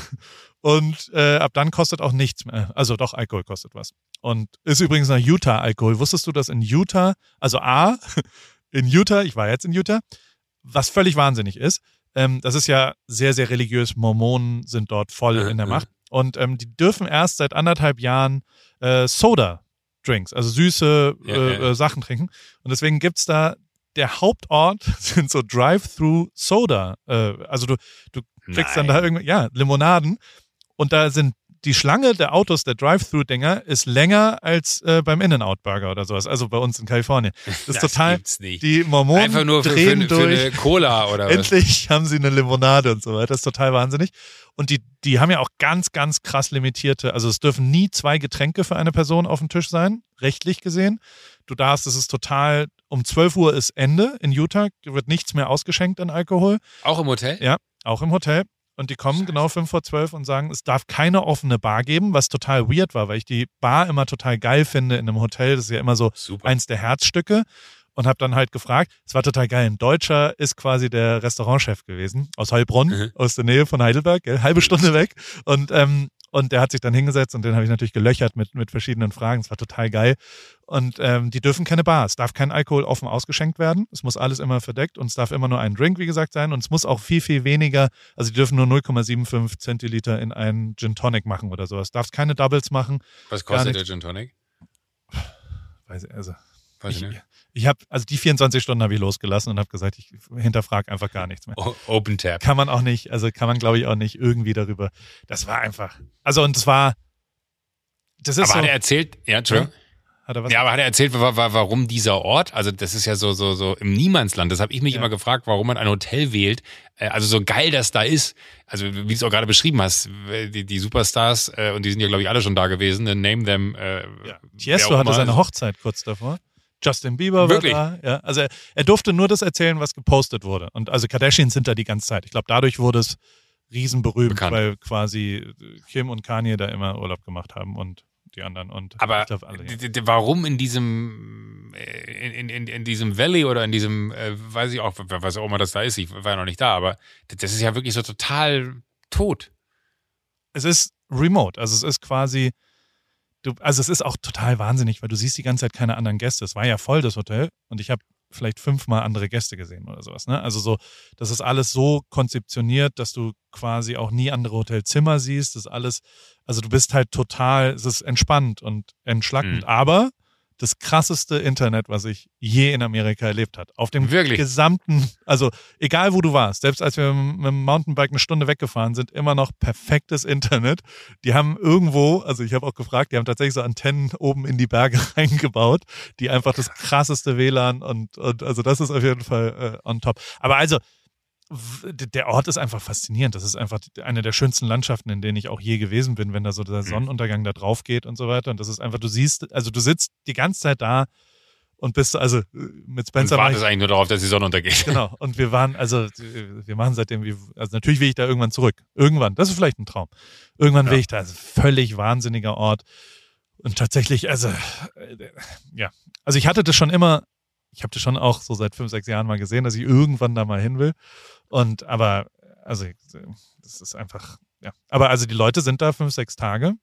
und äh, ab dann kostet auch nichts mehr. Also doch, Alkohol kostet was. Und ist übrigens nach Utah Alkohol. Wusstest du, dass in Utah, also A, in Utah, ich war jetzt in Utah, was völlig wahnsinnig ist, ähm, das ist ja sehr, sehr religiös. Mormonen sind dort voll in der. Macht. Und ähm, die dürfen erst seit anderthalb Jahren äh, Soda-Drinks, also süße äh, ja, ja. Äh, Sachen trinken. Und deswegen gibt's da, der Hauptort sind so Drive-Through-Soda. Äh, also du, du kriegst dann Nein. da irgendwie, ja, Limonaden. Und da sind die Schlange der Autos, der Drive-Thru-Dinger, ist länger als äh, beim In-N-Out-Burger oder sowas. Also bei uns in Kalifornien. Das ist total, gibt's nicht. die Mormonen Einfach nur für, für, drehen für durch. eine Cola oder was? Endlich haben sie eine Limonade und so weiter. Das ist total wahnsinnig. Und die, die haben ja auch ganz, ganz krass limitierte, also es dürfen nie zwei Getränke für eine Person auf dem Tisch sein, rechtlich gesehen. Du darfst, es ist total, um 12 Uhr ist Ende in Utah, wird nichts mehr ausgeschenkt an Alkohol, Auch im Hotel? Ja. auch im Hotel. Und die kommen Scheiße. genau fünf vor zwölf und sagen, es darf keine offene Bar geben, was total weird war, weil ich die Bar immer total geil finde in einem Hotel. Das ist ja immer so Super. eins der Herzstücke und habe dann halt gefragt, es war total geil, ein Deutscher ist quasi der Restaurantchef gewesen, aus Heilbronn, Mhm. aus der Nähe von Heidelberg, gell? halbe Stunde weg und ähm, und der hat sich dann hingesetzt und den habe ich natürlich gelöchert mit, mit verschiedenen Fragen. Es war total geil. Und ähm, die dürfen keine Bar. Es darf kein Alkohol offen ausgeschenkt werden. Es muss alles immer verdeckt und es darf immer nur ein Drink, wie gesagt, sein. Und es muss auch viel, viel weniger, also die dürfen nur 0,75 Zentiliter in einen Gin Tonic machen oder sowas. Darfst keine Doubles machen. Was kostet der. Gin Tonic? Weiß ich, also Weiß ich ich, ich habe, also die 24 Stunden habe ich losgelassen und habe gesagt, ich hinterfrage einfach gar nichts mehr. O- Open Tap. Kann man auch nicht, also kann man glaube ich auch nicht irgendwie darüber. Das war einfach, also und es war, das ist Aber so, hat er erzählt, ja, Entschuldigung. hat Hat er was? Ja, aber hat er erzählt, wa- wa- warum dieser Ort? Also das ist ja so so so im Niemandsland. Das habe ich mich Ja. immer gefragt, warum man ein Hotel wählt. Äh, Also so geil das da ist. Also wie du es auch gerade beschrieben hast, äh, die, die Superstars äh, und die sind ja glaube ich alle schon da gewesen. Name them. Äh, Ja. Tiesto hatte seine Hochzeit kurz davor. Justin Bieber Wirklich? war da. Ja, also er, er durfte nur das erzählen, was gepostet wurde. Und also Kardashians sind da die ganze Zeit. Ich glaube, dadurch wurde es riesenberühmt, Bekannt. weil quasi Kim und Kanye da immer Urlaub gemacht haben und die anderen. Und Aber glaub, alle, ja. warum in diesem äh, in, in, in diesem Valley oder in diesem, äh, weiß ich auch, was auch immer das da ist, ich war ja noch nicht da, aber das ist ja wirklich so total tot. es ist remote. Also es ist quasi, du, also es ist auch total wahnsinnig, weil du siehst die ganze Zeit keine anderen Gäste. Es war ja voll das Hotel und ich habe vielleicht fünfmal andere Gäste gesehen oder sowas. Ne? Also so, das ist alles so konzeptioniert, dass du quasi auch nie andere Hotelzimmer siehst. Das ist alles, also du bist halt total, es ist entspannt und entschlackend. Mhm. Aber das krasseste Internet, was ich je in Amerika erlebt hat. Auf dem Wirklich? gesamten, also egal wo du warst, selbst als wir mit dem Mountainbike eine Stunde weggefahren sind, immer noch perfektes Internet. Die haben irgendwo, also ich habe auch gefragt, die haben tatsächlich so Antennen oben in die Berge reingebaut, die einfach das krasseste WLAN und, und also das ist auf jeden Fall äh, on top. Aber also der Ort ist einfach faszinierend. Das ist einfach eine der schönsten Landschaften, in denen ich auch je gewesen bin, wenn da so der Sonnenuntergang da drauf geht und so weiter. Und das ist einfach, du siehst, also du sitzt die ganze Zeit da und bist also äh, mit Spencer war wartest eigentlich nur darauf, dass die Sonne untergeht. Genau. Und wir waren, also wir machen seitdem, also natürlich will ich da irgendwann zurück. Irgendwann. Das ist vielleicht ein Traum. Irgendwann will Ja. ich da. Also völlig wahnsinniger Ort. Und tatsächlich, also, äh, ja. Also ich hatte das schon immer, ich habe das schon auch so seit fünf, sechs Jahren mal gesehen, dass ich irgendwann da mal hin will. Und aber, also, das ist einfach, ja. Aber also die Leute sind da fünf, sechs Tage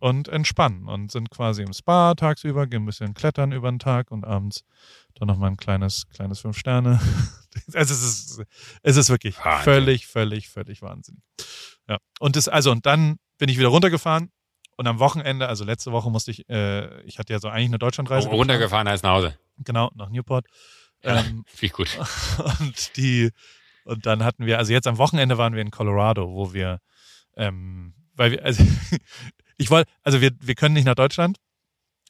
und entspannen und sind quasi im Spa tagsüber, gehen ein bisschen klettern über den Tag und abends dann nochmal ein kleines, kleines Fünf Sterne. Also es ist, es ist wirklich Wahnsinn. völlig, völlig, völlig wahnsinnig. Ja. Und das, also, und dann bin ich wieder runtergefahren und am Wochenende, also letzte Woche musste ich, äh, ich hatte ja so eigentlich eine Deutschlandreise. Runtergefahren heißt nach Hause. Genau, nach Newport. Ja. Ähm, Finde ich gut. und die, und dann hatten wir, also jetzt am Wochenende waren wir in Colorado, wo wir, ähm, weil wir, also ich wollte, also wir, wir können nicht nach Deutschland.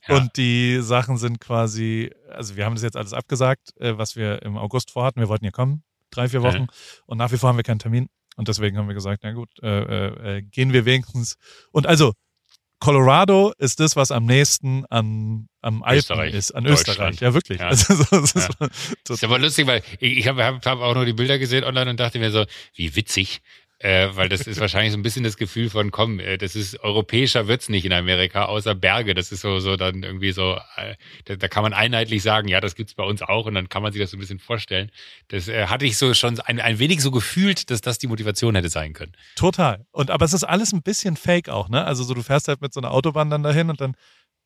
Ja. und die Sachen sind quasi, also wir haben das jetzt alles abgesagt, äh, was wir im August vorhatten. Wir wollten ja kommen, drei, vier Wochen. Und nach wie vor haben wir keinen Termin. Und deswegen haben wir gesagt, na gut, äh, äh, äh, gehen wir wenigstens. Und also Colorado ist das, was am nächsten an, am Alpen Österreich, ist, an. Österreich. Ja, wirklich. Ja. Also, so, das Ja. ist Ist aber lustig, weil ich, ich habe hab, hab auch nur die Bilder gesehen online und dachte mir so, wie witzig. Äh, weil das ist wahrscheinlich so ein bisschen das Gefühl von, komm, äh, das ist europäischer wird's nicht in Amerika, außer Berge. Das ist so, so dann irgendwie so, äh, da, da kann man einheitlich sagen, ja, das gibt's bei uns auch und dann kann man sich das so ein bisschen vorstellen. Das äh, hatte ich so schon ein, ein wenig so gefühlt, dass das die Motivation hätte sein können. Total. Und aber es ist alles ein bisschen fake auch, ne? Also so du fährst halt mit so einer Autobahn dann dahin und dann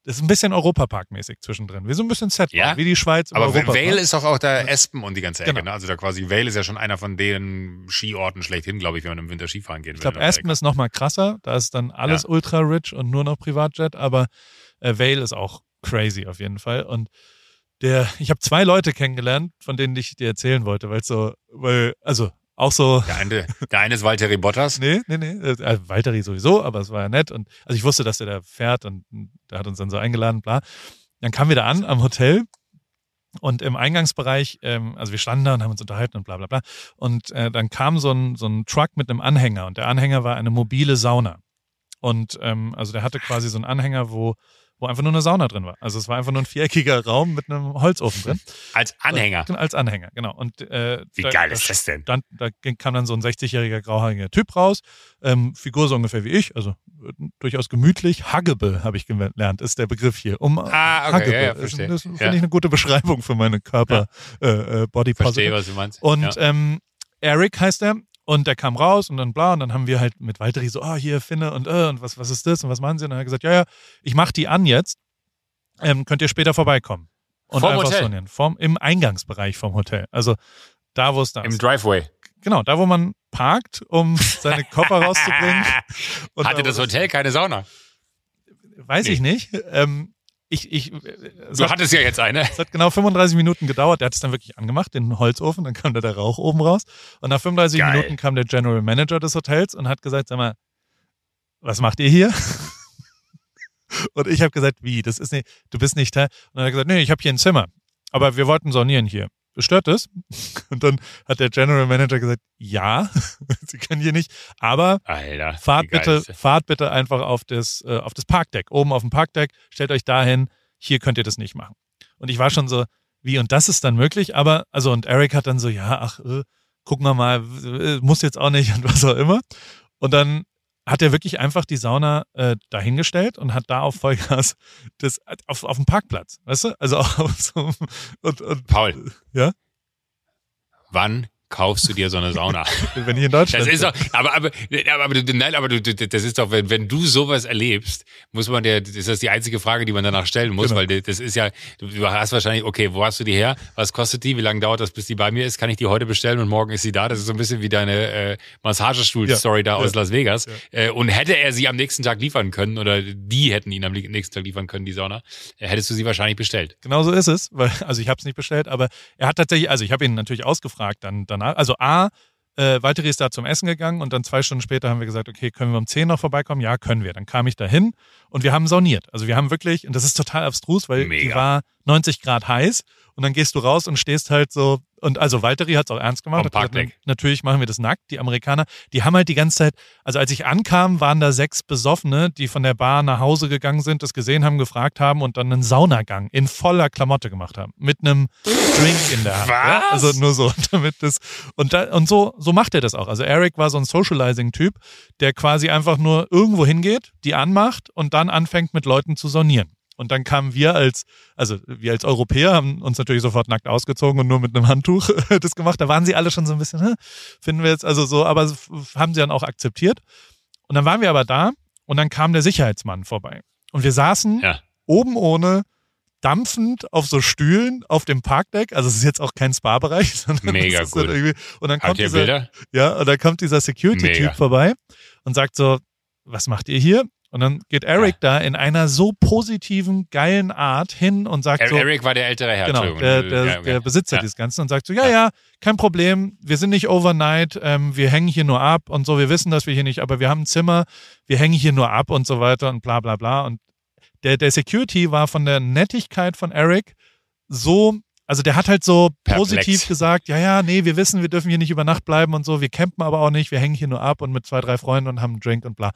das ist ein bisschen Europapark-mäßig zwischendrin. Wie so ein bisschen Set, Ja. wie die Schweiz Aber. Vale ist doch auch da Espen und die ganze Ecke, Genau. ne? Also da quasi, Vale ist ja schon einer von den Skiorten schlechthin, glaube ich, wenn man im Winter Skifahren gehen will. Ich glaube. Aspen ist noch mal krasser. Da ist dann alles ultra rich und nur noch Privatjet. Aber äh, Vale ist auch crazy auf jeden Fall. Und der, ich habe zwei Leute kennengelernt, von denen ich dir erzählen wollte, weil so, weil also auch so Der eine, der eine ist Valtteri Bottas. Nee, nee, nee. Äh, Valtteri sowieso, aber es war ja nett. Und also ich wusste, dass der da fährt und der hat uns dann so eingeladen, bla. Dann kamen wir da an am Hotel und im Eingangsbereich, ähm, also wir standen da und haben uns unterhalten und bla bla bla. Und äh, dann kam so ein, so ein Truck mit einem Anhänger und der Anhänger war eine mobile Sauna. Und ähm, also der hatte quasi so einen Anhänger, wo, wo einfach nur eine Sauna drin war. Also es war einfach nur ein viereckiger Raum mit einem Holzofen drin. Als Anhänger. Äh, Als Anhänger, genau. Und äh, Wie da- geil da ist das denn? dann, da kam dann so ein 60-jähriger grauhaariger Typ raus, ähm, Figur so ungefähr wie ich, also äh, durchaus gemütlich. Huggable habe ich gelernt, ist der Begriff hier. Um Ah, okay, Huggable. ja, ja, das verstehe. das finde Ja. ich eine gute Beschreibung für meine Körper äh, äh, Body Verstehe, Positive. was du meinst. Und ja. ähm, Eric heißt er. Und der kam raus und dann bla, und dann haben wir halt mit Valtteri so, ah, hier, Finne und äh, und was, was ist das und was machen sie? Und dann hat er gesagt, ja, ja, ich mach die an jetzt. Ähm, könnt ihr später vorbeikommen. Und Vorm einfach Hotel? so. Vorm, Im Eingangsbereich vom Hotel. Also da, wo es da Im ist. Driveway. Genau, da, wo man parkt, um seine Koffer rauszubringen. Und Hatte da, das Hotel keine Sauna? Weiß ich nicht. Ähm, ich, ich, es, Du hat, hattest ja jetzt eine. es hat genau 35 Minuten gedauert. Der hat es dann wirklich angemacht, den Holzofen, dann kam da der Rauch oben raus. Und nach 35 Geil. Minuten kam der General Manager des Hotels und hat gesagt, sag mal, was macht ihr hier? Und ich habe gesagt, wie, das ist nicht, du bist nicht Teil. Und dann hat er gesagt, nee, ich habe hier ein Zimmer. Aber wir wollten saunieren hier. Stört das? Und dann hat der General Manager gesagt, ja, Sie können hier nicht, aber Alter, fahrt bitte, fahrt bitte einfach auf das, äh, auf das Parkdeck, oben auf dem Parkdeck, stellt euch dahin, hier könnt ihr das nicht machen. Und ich war schon so, wie, und das ist dann möglich, aber, also, und Eric hat dann so, ja, ach, äh, gucken wir mal, äh, muss jetzt auch nicht und was auch immer. Und dann hat er wirklich einfach die Sauna äh, dahingestellt und hat da auf Vollgas das auf, auf dem Parkplatz, weißt du? Also auf so und, und Paul. Ja? Wann kaufst du dir so eine Sauna? wenn ich in Deutschland Das ist doch, aber, aber, aber, aber, nein, aber du, das ist doch, wenn, wenn du sowas erlebst, muss man dir, das ist die einzige Frage, die man danach stellen muss, Genau. weil das ist ja, du, hast wahrscheinlich, okay, wo hast du die her? Was kostet die? Wie lange dauert das, bis die bei mir ist? Kann ich die heute bestellen und morgen ist sie da? Das ist so ein bisschen wie deine äh, Massagestuhl-Story da Ja. aus Las Vegas. Ja. Äh, und hätte er sie am nächsten Tag liefern können oder die hätten ihn am nächsten Tag liefern können, die Sauna, äh, hättest du sie wahrscheinlich bestellt. Genau so ist es, weil, also ich habe es nicht bestellt, aber er hat tatsächlich, also ich habe ihn natürlich ausgefragt dann danach. Also A, äh, Valtteri ist da zum Essen gegangen und dann zwei Stunden später haben wir gesagt, okay, können wir um 10 noch vorbeikommen? Ja, können wir. Dann kam ich da hin und wir haben sauniert. Also wir haben wirklich, und das ist total abstrus, weil die Mega. war 90 Grad heiß und dann gehst du raus und stehst halt so, und also Valtteri hat es auch ernst gemacht. Gesagt, natürlich machen wir das nackt. Die Amerikaner, die haben halt die ganze Zeit, also als ich ankam, waren da sechs Besoffene, die von der Bar nach Hause gegangen sind, das gesehen haben, gefragt haben und dann einen Saunagang in voller Klamotte gemacht haben. Mit einem Drink in der Hand. Ja? Was? Also nur so, damit das. Und, da, und so, so macht er das auch. Also Eric war so ein Socializing-Typ, der quasi einfach nur irgendwo hingeht, die anmacht und dann anfängt mit Leuten zu saunieren. Und dann kamen wir als, also wir als Europäer haben uns natürlich sofort nackt ausgezogen und nur mit einem Handtuch das gemacht. Da waren sie alle schon so ein bisschen, Hä? finden wir jetzt also so, aber haben sie dann auch akzeptiert. Und dann waren wir aber da und dann kam der Sicherheitsmann vorbei. Und wir saßen Ja. oben ohne, dampfend auf so Stühlen auf dem Parkdeck. Also es ist jetzt auch kein Spa-Bereich, sondern Mega gut. irgendwie, und dann kommt dieser, Bilder? ja, und dann kommt dieser Security-Typ vorbei und sagt so, was macht ihr hier? Und dann geht Eric da in einer so positiven, geilen Art hin und sagt so, Eric war der ältere Herr, Genau, der, der, Ja, okay. der Besitzer Ja. dieses Ganzen und sagt so, ja, ja, kein Problem, wir sind nicht overnight, ähm, wir hängen hier nur ab und so, wir wissen, dass wir hier nicht, aber wir haben ein Zimmer, wir hängen hier nur ab und so weiter und bla bla bla. Und der, der Security war von der Nettigkeit von Eric so, also der hat halt so Perplex. positiv gesagt, ja, ja, nee, wir wissen, wir dürfen hier nicht über Nacht bleiben und so, wir campen aber auch nicht, wir hängen hier nur ab und mit zwei, drei Freunden und haben einen Drink und bla.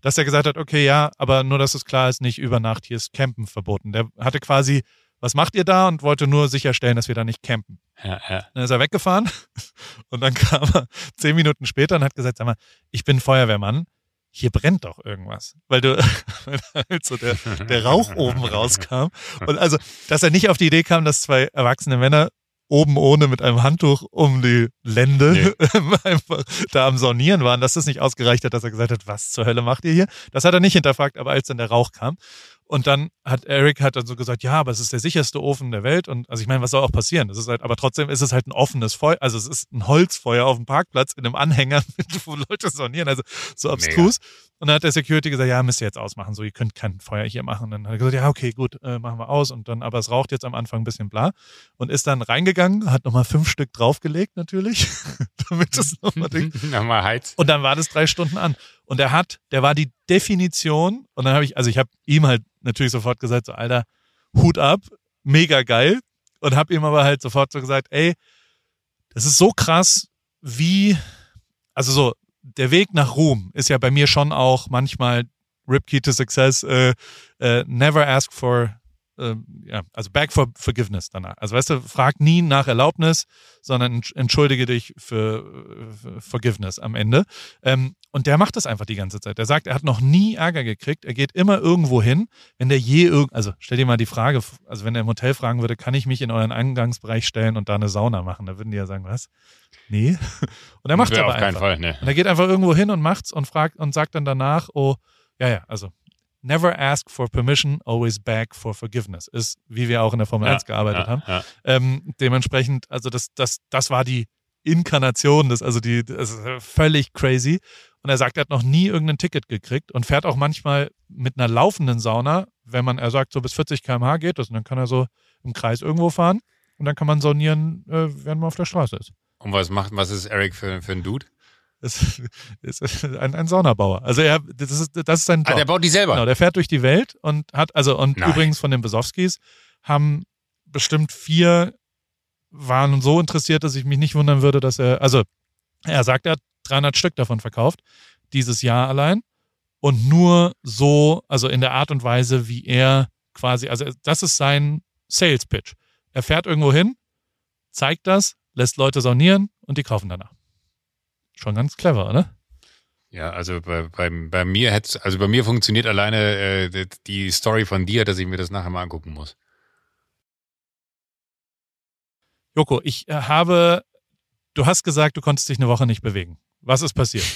Dass er gesagt hat, okay, ja, aber nur, dass es klar ist, nicht über Nacht, hier ist Campen verboten. Der hatte quasi, was macht ihr da? Und wollte nur sicherstellen, dass wir da nicht campen. Ja, ja. Dann ist er weggefahren und dann kam er zehn Minuten später und hat gesagt, sag mal, ich bin Feuerwehrmann, hier brennt doch irgendwas. Weil du, weil halt so der, der Rauch oben rauskam. Und also, dass er nicht auf die Idee kam, dass zwei erwachsene Männer oben ohne mit einem Handtuch um die Lände einfach da am Saunieren waren, dass das nicht ausgereicht hat, dass er gesagt hat, was zur Hölle macht ihr hier? Das hat er nicht hinterfragt, aber als dann der Rauch kam und dann hat Eric hat dann so gesagt, ja, aber es ist der sicherste Ofen der Welt und also ich meine, was soll auch passieren? Das ist halt, aber trotzdem ist es halt ein offenes Feuer, also es ist ein Holzfeuer auf dem Parkplatz in einem Anhänger, wo Leute saunieren, also so abstrus. Und dann hat der Security gesagt, ja, müsst ihr jetzt ausmachen, so, ihr könnt kein Feuer hier machen. Und dann hat er gesagt, ja, okay, gut, äh, machen wir aus. Und dann, aber es raucht jetzt am Anfang ein bisschen bla. Und ist dann reingegangen, hat nochmal fünf Stück draufgelegt, natürlich, damit es nochmal Ding. Nochmal Heiz. Und dann war das drei Stunden an. Und er hat, der war die Definition. Und dann habe ich, also ich habe ihm halt natürlich sofort gesagt, so, Alter, Hut ab, mega geil. Und habe ihm aber halt sofort so gesagt, ey, das ist so krass, wie, also so, der Weg nach Ruhm ist ja bei mir schon auch manchmal Ripkey to Success, äh, äh, never ask for, äh, ja, also beg for forgiveness danach. Also weißt du, frag nie nach Erlaubnis, sondern entsch- entschuldige dich für, für Forgiveness am Ende. Ähm, und der macht das einfach die ganze Zeit. Der sagt, er hat noch nie Ärger gekriegt. Er geht immer irgendwo hin. Wenn der je irgend, also stell dir mal die Frage, also wenn er im Hotel fragen würde, kann ich mich in euren Eingangsbereich stellen und da eine Sauna machen? Da würden die ja sagen, was? Nee. Und er macht aber auf keinen einfach. Fall, ne. Und er geht einfach irgendwo hin und macht's und fragt und sagt dann danach, oh, ja, ja, also never ask for permission, always beg for forgiveness. Ist, wie wir auch in der Formel Ja, 1 gearbeitet ja, haben. Ja. Ähm, dementsprechend, also das, das, das war die Inkarnation, das, also die, das ist völlig crazy. Und er sagt, er hat noch nie irgendein Ticket gekriegt und fährt auch manchmal mit einer laufenden Sauna, wenn man, er sagt, so bis 40 km/h geht das und dann kann er so im Kreis irgendwo fahren und dann kann man saunieren, äh, während man auf der Straße ist. Und was macht, was ist Eric für, für ein Dude? Ist, ist ein, ein Saunabauer. Also er, das ist, das ist sein Ah, Job. der baut die selber. Genau, der fährt durch die Welt und hat, also, und Nein. übrigens von den Besowskis haben bestimmt vier waren so interessiert, dass ich mich nicht wundern würde, dass er, also er sagt, er hat 300 Stück davon verkauft, dieses Jahr allein. Und nur so, also in der Art und Weise, wie er quasi, also das ist sein Sales Pitch. Er fährt irgendwo hin, zeigt das, lässt Leute saunieren und die kaufen danach. Schon ganz clever, oder? Ja, also bei, bei, bei mir hätte also bei mir funktioniert alleine äh, die- Story von dir, dass ich mir das nachher mal angucken muss. Joko, ich äh, habe, du hast gesagt, du konntest dich eine Woche nicht bewegen. Was ist passiert?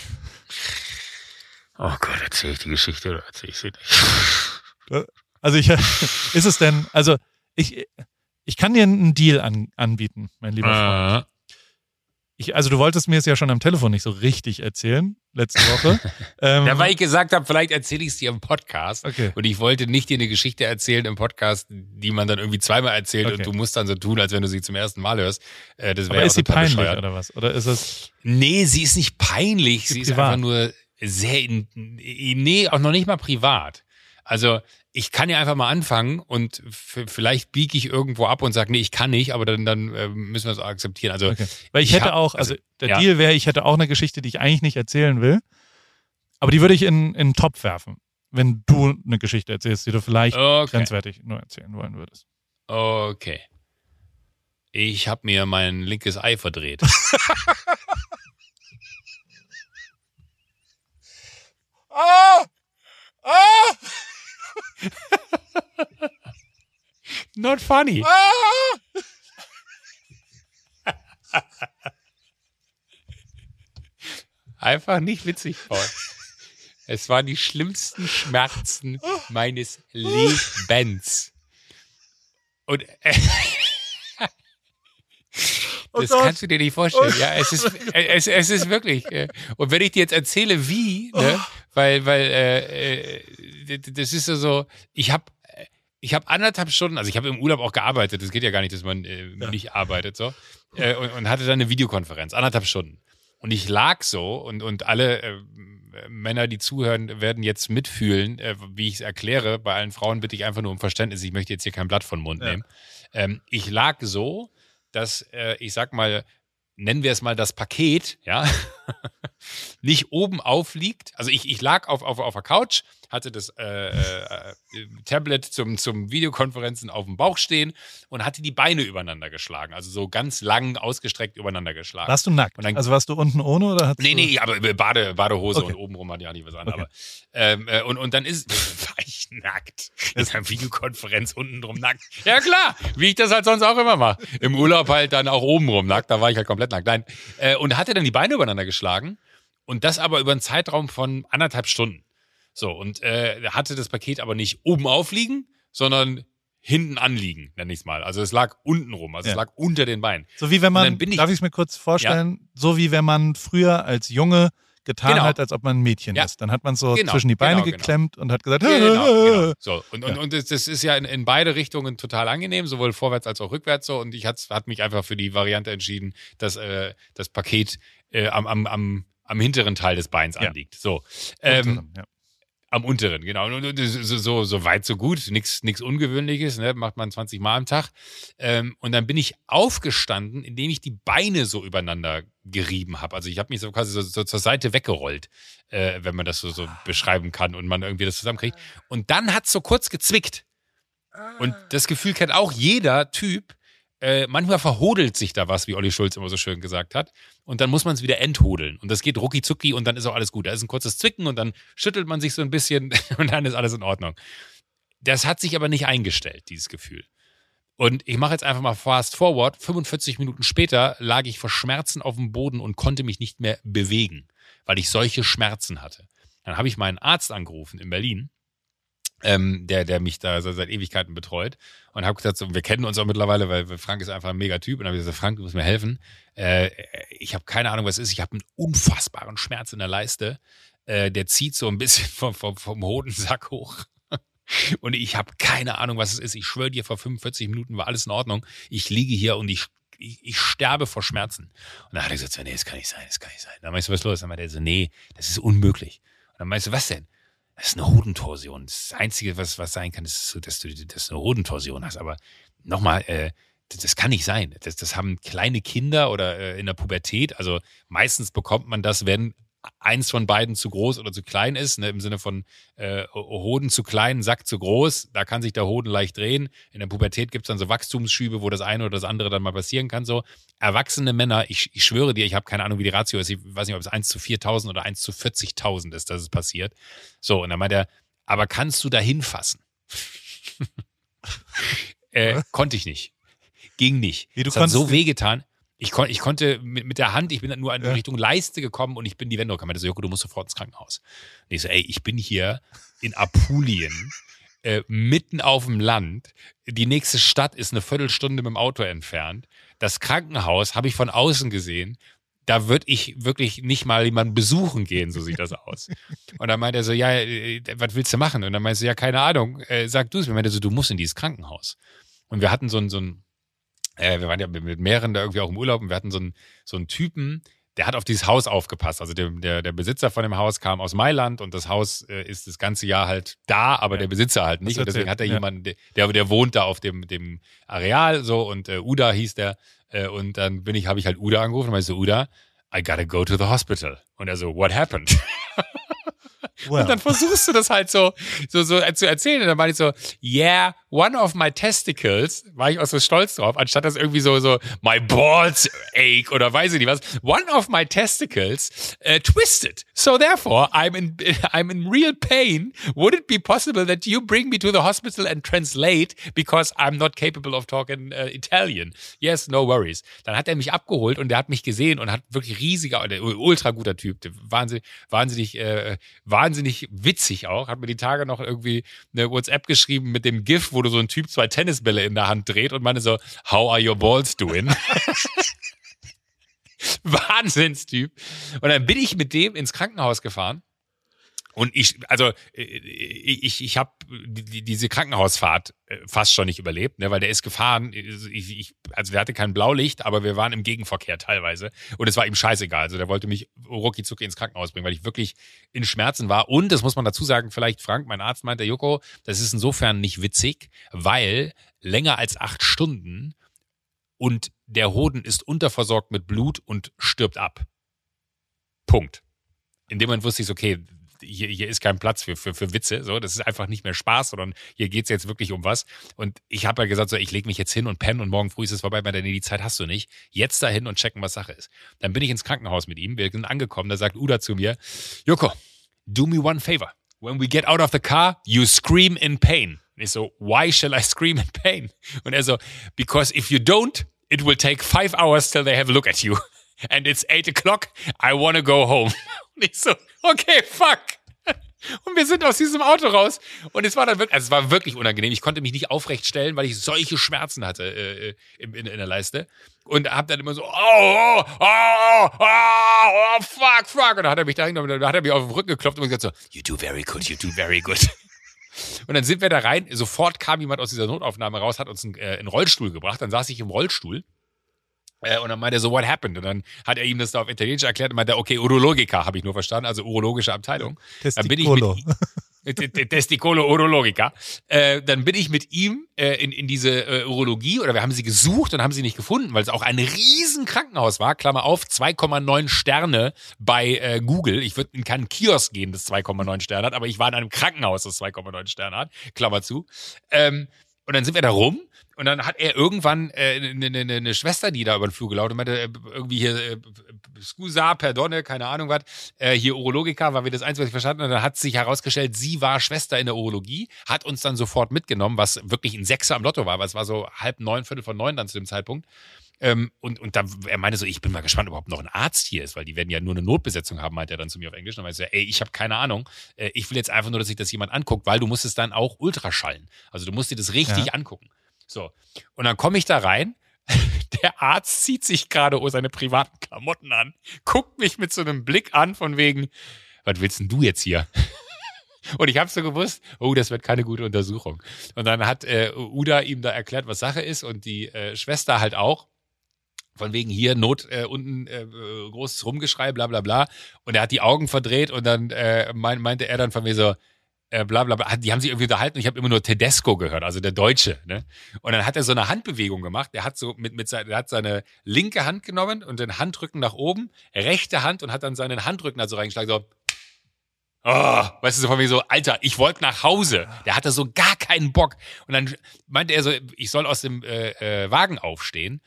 Oh Gott, erzähle ich die Geschichte oder erzähle ich sie nicht? Also ich, ist es denn, also ich, ich kann dir einen Deal an, anbieten, mein lieber Freund. Ich, also du wolltest mir es ja schon am Telefon nicht so richtig erzählen, letzte Woche. ähm, ja, weil ich gesagt habe, vielleicht erzähle ich es dir im Podcast. okay. Und ich wollte nicht dir eine Geschichte erzählen im Podcast, die man dann irgendwie zweimal erzählt Okay. und du musst dann so tun, als wenn du sie zum ersten Mal hörst. Äh, das wäre Aber ja ist sie peinlich bescheuert. oder was? Oder ist es, Nee, sie ist nicht peinlich. Sie ist Privat. einfach nur sehr, in, nee, auch noch nicht mal privat. Also ich kann ja einfach mal anfangen und vielleicht biege ich irgendwo ab und sage, nee, ich kann nicht, aber dann, dann äh, müssen wir es auch akzeptieren. Also okay. Weil ich, Ich hätte hab- auch, also, also, der ja. Deal wäre, ich hätte auch eine Geschichte, die ich eigentlich nicht erzählen will. Aber die würde ich in, in den Topf werfen, wenn du eine Geschichte erzählst, die du vielleicht okay. grenzwertig nur erzählen wollen würdest. Okay. Ich habe mir mein linkes Ei verdreht. Ah! Ah! Not funny. Ah! Einfach nicht witzig, Paul. Es waren die schlimmsten Schmerzen meines Lebens. Und äh, Oh das Gott. kannst du dir nicht vorstellen. Ja, es ist, äh, es, es ist wirklich. äh, Und wenn ich dir jetzt erzähle, wie, ne, weil, weil äh, das ist so, so ich habe ich habe anderthalb Stunden, also ich habe im Urlaub auch gearbeitet. Das geht ja gar nicht, dass man äh, Ja. nicht arbeitet so. Äh, und, und hatte dann eine Videokonferenz, anderthalb Stunden. Und ich lag so und, und alle äh, Männer, die zuhören, werden jetzt mitfühlen, äh, wie ich es erkläre. Bei allen Frauen bitte ich einfach nur um Verständnis. Ich möchte jetzt hier kein Blatt von Mund Ja. nehmen. Ähm, ich lag so, dass äh, ich sag mal, nennen wir es mal das Paket, ja, nicht oben aufliegt. Also ich, ich lag auf, auf, auf der Couch, hatte das äh, äh, Tablet zum, zum Videokonferenzen auf dem Bauch stehen und hatte die Beine übereinander geschlagen. Also so ganz lang ausgestreckt übereiner geschlagen. Warst du nackt? Dann- also warst du unten ohne oder hast Nee, du, nee, aber Bade, Badehose Okay. und obenrum hatte ich auch nicht was an. Okay. Aber, ähm, äh, und, und dann ist, war ich nackt. In einer Videokonferenz untenrum nackt. Ja klar, wie ich das halt sonst auch immer mache. Im Urlaub halt dann auch obenrum nackt, da war ich halt komplett nackt. Nein. Äh, und hatte dann die Beine übereinander geschlagen. Und das aber über einen Zeitraum von anderthalb Stunden. So, und äh, hatte das Paket aber nicht oben aufliegen, sondern hinten anliegen, nenne ich es mal. Also es lag unten rum, also es Ja. lag unter den Beinen. So wie wenn man, ich- darf ich es mir kurz vorstellen, so wie wenn man früher als Junge getan Genau. hat, als ob man ein Mädchen Ja. ist. Dann hat man so Genau, zwischen die Beine genau, genau. geklemmt und hat gesagt, Genau, genau. So, und, und, Ja. und das, ist ja in, in beide Richtungen total angenehm, sowohl vorwärts als auch rückwärts so. Und ich hat, hat mich einfach für die Variante entschieden, dass äh, das Paket äh, am, am, am, am hinteren Teil des Beins Ja. anliegt. So. Ähm, ja. am unteren, genau. So, so, so weit, so gut. Nichts Ungewöhnliches, ne? macht man 20 Mal am Tag. Ähm, und dann bin ich aufgestanden, indem ich die Beine so übereinander gerieben habe. Also ich habe mich so quasi so, so zur Seite weggerollt, äh, wenn man das so, so beschreiben kann und man irgendwie das zusammenkriegt. Und dann hat's so kurz gezwickt. Und das Gefühl kennt auch jeder Typ. Äh, manchmal verhodelt sich da was, wie Olli Schulz immer so schön gesagt hat. Und dann muss man es wieder enthodeln. Und das geht rucki zucki und dann ist auch alles gut. Da ist ein kurzes Zwicken und dann schüttelt man sich so ein bisschen und dann ist alles in Ordnung. Das hat sich aber nicht eingestellt, dieses Gefühl. Und ich mache jetzt einfach mal fast forward. 45 Minuten später lag ich vor Schmerzen auf dem Boden und konnte mich nicht mehr bewegen, weil ich solche Schmerzen hatte. Dann habe ich meinen Arzt angerufen in Berlin, ähm, der, der mich da seit Ewigkeiten betreut und habe gesagt, so, wir kennen uns auch mittlerweile, weil Frank ist einfach ein mega Typ und habe gesagt, Frank, du musst mir helfen. Äh, ich habe keine Ahnung, was es ist. Ich habe einen unfassbaren Schmerz in der Leiste. Äh, der zieht so ein bisschen vom, vom, vom Hodensack hoch. Und ich habe keine Ahnung, was es ist. Ich schwöre dir, vor 45 Minuten war alles in Ordnung. Ich liege hier und ich ich, ich sterbe vor Schmerzen. Und dann hat er gesagt, so, nee, das kann nicht sein, das kann nicht sein. Dann meinst du, was ist los? Dann meinte er so, nee, das ist unmöglich. Und dann meinst du, was denn? Das ist eine Hodentorsion. Das, Einzige, was, was sein kann, ist, dass du, dass eine Hodentorsion hast. Aber nochmal, äh, das, das kann nicht sein. Das, das haben kleine Kinder oder äh, in der Pubertät. Also meistens bekommt man das, wenn eins von beiden zu groß oder zu klein ist, ne, im Sinne von äh, Hoden zu klein, Sack zu groß, da kann sich der Hoden leicht drehen. In der Pubertät gibt es dann so Wachstumsschübe, wo das eine oder das andere dann mal passieren kann. So erwachsene Männer, ich, ich schwöre dir, ich habe keine Ahnung, wie die Ratio ist, ich weiß nicht, ob es 1 zu 4.000 oder 1 zu 40.000 ist, dass es passiert. So, und dann meint er, aber kannst du da hinfassen? äh, konnte ich nicht. Ging nicht. Wie, du es hat so wehgetan. Ich, kon, ich konnte mit, mit der Hand, ich bin dann nur in Ja. Richtung Leiste gekommen und ich bin die Wände gekommen. Er so, Joko, du musst sofort ins Krankenhaus. Und ich so, ey, ich bin hier in Apulien, äh, mitten auf dem Land. Die nächste Stadt ist eine Viertelstunde mit dem Auto entfernt. Das Krankenhaus habe ich von außen gesehen. Da würde ich wirklich nicht mal jemanden besuchen gehen, so sieht das aus. Und dann meinte er so, ja, äh, was willst du machen? Und dann meinte ich so, ja, keine Ahnung, äh, sag du es. Er meinte so, du musst in dieses Krankenhaus. Und wir hatten so ein, so ein äh, wir waren ja mit mehreren da irgendwie auch im Urlaub und wir hatten so einen, so einen Typen, der hat auf dieses Haus aufgepasst. Also der, der, der Besitzer von dem Haus kam aus Mailand und das Haus äh, ist das ganze Jahr halt da, aber Ja. der Besitzer halt nicht. Und deswegen hat er ja. jemanden, der- der, wohnt da auf dem, dem Areal so und äh, Uda hieß der. Äh, und dann bin ich, habe ich halt Uda angerufen und meinte so, Uda, I gotta go to the hospital. Und er so, what happened? Well, Und dann versuchst du das halt so, so, so zu erzählen. Und dann war ich so, yeah, one of my testicles, war ich auch so stolz drauf, anstatt das irgendwie so, so, my balls ache oder weiß ich nicht was. One of my testicles uh, twisted. So therefore, I'm in, I'm in real pain. Would it be possible that you bring me to the hospital and translate because I'm not capable of talking uh, Italian? Yes, no worries. Dann hat er mich abgeholt und der hat mich gesehen und hat wirklich riesiger, ultra guter Typ, wahnsinnig, wahnsinnig, äh, wahnsinnig witzig auch, hat mir die Tage noch irgendwie eine WhatsApp geschrieben mit dem GIF, wo du so ein Typ zwei Tennisbälle in der Hand dreht und meine so, how are your balls doing? Wahnsinnstyp. Und dann bin ich mit dem ins Krankenhaus gefahren. Und ich, also äh, ich, ich habe die, diese Krankenhausfahrt äh, fast schon nicht überlebt, ne, weil der ist gefahren. Ich, ich, also der hatte kein Blaulicht, aber wir waren im Gegenverkehr teilweise und es war ihm scheißegal. Also der wollte mich rucki zucki ins Krankenhaus bringen, weil ich wirklich in Schmerzen war. Und das muss man dazu sagen, vielleicht Frank, mein Arzt meinte, Joko, das ist insofern nicht witzig, weil länger als acht Stunden und der Hoden ist unterversorgt mit Blut und stirbt ab. Punkt. In dem Moment wusste ich, okay, hier, hier ist kein Platz für, für, für Witze. So, das ist einfach nicht mehr Spaß, sondern hier geht's jetzt wirklich um was. Und ich habe ja gesagt, so, ich lege mich jetzt hin und penne und morgen früh ist es vorbei. Weil nee, die Zeit hast du nicht. Jetzt dahin und checken, was Sache ist. Dann bin ich ins Krankenhaus mit ihm. Wir sind angekommen. Da sagt Uda zu mir, Joko, do me one favor. When we get out of the car, you scream in pain. Und ich so, why shall I scream in pain? Und er so, because if you don't, it will take five hours till they have a look at you. And it's eight o'clock, I wanna go home. Und ich so, okay, fuck. Und wir sind aus diesem Auto raus. Und es war dann wirklich, also es war wirklich unangenehm. Ich konnte mich nicht aufrecht stellen, weil ich solche Schmerzen hatte äh, in, in, in der Leiste. Und hab dann immer so, oh, oh, oh, oh, oh, fuck, fuck. Und dann hat er mich da hingenommen, dann hat er mich auf den Rücken geklopft und gesagt so, you do very good, you do very good. Und dann sind wir da rein. Sofort kam jemand aus dieser Notaufnahme raus, hat uns einen, äh, einen Rollstuhl gebracht. Dann saß ich im Rollstuhl. Äh, und dann meinte er so, what happened? Und dann hat er ihm das da auf Italienisch erklärt und meinte, okay, Urologica habe ich nur verstanden, also urologische Abteilung. Dann bin ich Testicolo. mit Testicolo Urologica. Äh, dann bin ich mit ihm äh, in, in diese äh, Urologie oder wir haben sie gesucht und haben sie nicht gefunden, weil es auch ein riesen Krankenhaus war. Klammer auf, 2,9 Sterne bei äh, Google. Ich würde in keinen Kiosk gehen, das 2,9 Sterne hat, aber ich war in einem Krankenhaus, das 2,9 Sterne hat. Klammer zu. Ähm, und dann sind wir da rum und dann hat er irgendwann äh, eine, eine, eine Schwester, die da über den Flur gelaufen und meinte, äh, irgendwie hier, äh, scusa, perdone, keine Ahnung was, äh, hier Urologica war wir das eins, was ich verstanden habe. Und dann hat sich herausgestellt, sie war Schwester in der Urologie, hat uns dann sofort mitgenommen, was wirklich ein Sechser am Lotto war, weil es war so halb neun, viertel von neun dann zu dem Zeitpunkt. Ähm, und, und da, er meinte so, ich bin mal gespannt, ob überhaupt noch ein Arzt hier ist, weil die werden ja nur eine Notbesetzung haben, meinte er dann zu mir auf Englisch. Und dann meinte er so, ey, ich habe keine Ahnung. Äh, ich will jetzt einfach nur, dass sich das jemand anguckt, weil du musst es dann auch ultraschallen. Also du musst dir das richtig Ja. angucken. So. Und dann komme ich da rein. Der Arzt zieht sich gerade seine privaten Klamotten an, guckt mich mit so einem Blick an von wegen, was willst denn du jetzt hier? Und ich habe so gewusst, oh, das wird keine gute Untersuchung. Und dann hat äh, Uda ihm da erklärt, was Sache ist und die äh, Schwester halt auch. von wegen hier Not äh, unten äh, großes Rumgeschrei, bla bla bla. Und er hat die Augen verdreht und dann äh, mein, meinte er dann von mir so, äh, bla. Die haben sich irgendwie unterhalten ich habe immer nur Tedesco gehört, also der Deutsche. Ne? Und dann hat er so eine Handbewegung gemacht. Er hat so mit, mit seine, er hat seine linke Hand genommen und den Handrücken nach oben, rechte Hand und hat dann seinen Handrücken also reingeschlagen, so. Oh, weißt du, so von mir so, Alter, ich wollte nach Hause. Der hatte so gar keinen Bock. Und dann meinte er so, ich soll aus dem äh, äh, Wagen aufstehen.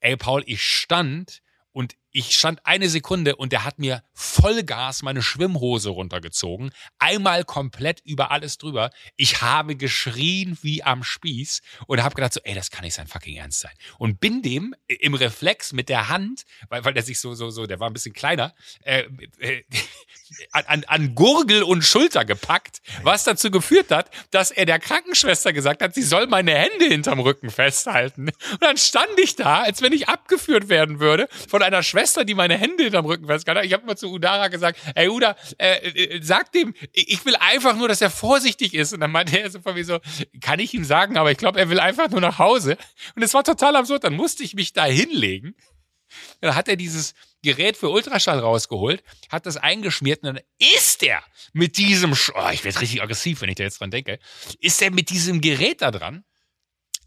Ey, Paul, ich stand und ich stand eine Sekunde und der hat mir Vollgas meine Schwimmhose runtergezogen. Einmal komplett über alles drüber. Ich habe geschrien wie am Spieß und habe gedacht so, ey, das kann nicht sein fucking Ernst sein. Und bin dem im Reflex mit der Hand, weil, weil der sich so, so, so, der war ein bisschen kleiner, äh, äh, an, an Gurgel und Schulter gepackt, was dazu geführt hat, dass er der Krankenschwester gesagt hat, sie soll meine Hände hinterm Rücken festhalten. Und dann stand ich da, als wenn ich abgeführt werden würde von einer Schwester, Schwester, die meine Hände hinterm Rücken festgehalten hat. Ich habe immer zu Udara gesagt, ey Uda, äh, äh, sag dem, ich will einfach nur, dass er vorsichtig ist. Und dann meinte er so von mir so, kann ich ihm sagen, aber ich glaube, er will einfach nur nach Hause. Und es war total absurd. Dann musste ich mich da hinlegen. Dann hat er dieses Gerät für Ultraschall rausgeholt, hat das eingeschmiert und dann ist er mit diesem, oh, ich werde richtig aggressiv, wenn ich da jetzt dran denke, ist er mit diesem Gerät da dran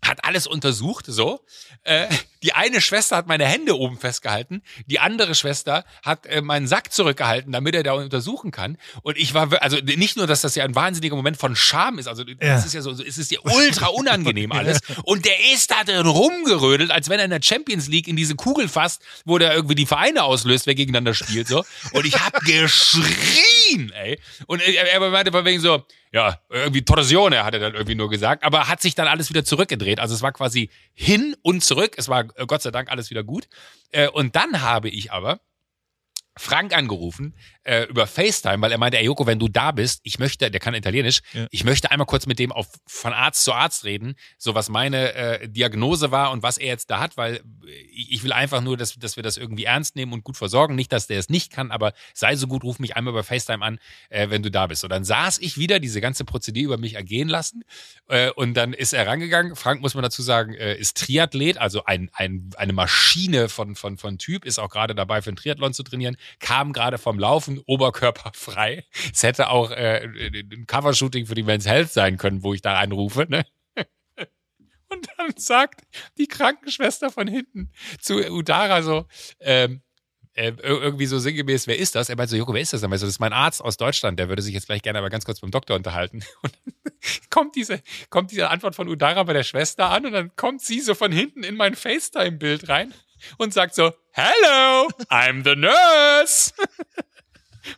hat alles untersucht, so. Äh, die eine Schwester hat meine Hände oben festgehalten, die andere Schwester hat äh, meinen Sack zurückgehalten, damit er da untersuchen kann. Und ich war, also nicht nur, dass das ja ein wahnsinniger Moment von Scham ist, also ja. das ist ja so, es ist ja ultra unangenehm alles. Und der ist da drin rumgerödelt, als wenn er in der Champions League in diese Kugel fasst, wo der irgendwie die Vereine auslöst, wer gegeneinander spielt, so. Und ich hab geschrien, ey. Und er, er meinte von wegen so, ja, irgendwie Torsione hat er dann irgendwie nur gesagt, aber hat sich dann alles wieder zurückgedreht. Also es war quasi hin und zurück. Es war Gott sei Dank alles wieder gut. Äh, und dann habe ich aber Frank angerufen äh, über FaceTime, weil er meinte, ey Joko, wenn du da bist, ich möchte, der kann Italienisch, ja. ich möchte einmal kurz mit dem auf, von Arzt zu Arzt reden, so was meine äh, Diagnose war und was er jetzt da hat, weil ich, ich will einfach nur, dass, dass wir das irgendwie ernst nehmen und gut versorgen. Nicht, dass der es nicht kann, aber sei so gut, ruf mich einmal über FaceTime an, äh, wenn du da bist. Und dann saß ich wieder, diese ganze Prozedur über mich ergehen lassen äh, und dann ist er rangegangen. Frank, muss man dazu sagen, äh, ist Triathlet, also ein, ein, eine Maschine von, von, von Typ, ist auch gerade dabei, für einen Triathlon zu trainieren kam gerade vom Laufen, Oberkörper frei. Es hätte auch äh, ein Covershooting für die Men's Health sein können, wo ich da anrufe. Ne? Und dann sagt die Krankenschwester von hinten zu Udara so, ähm, äh, irgendwie so sinngemäß, wer ist das? Er meinte so, Joko, wer ist das? Er meinte so, das ist mein Arzt aus Deutschland, der würde sich jetzt gleich gerne aber ganz kurz beim Doktor unterhalten. Und dann kommt diese, kommt diese Antwort von Udara bei der Schwester an und dann kommt sie so von hinten in mein FaceTime-Bild rein und sagt so, Hello, I'm the nurse.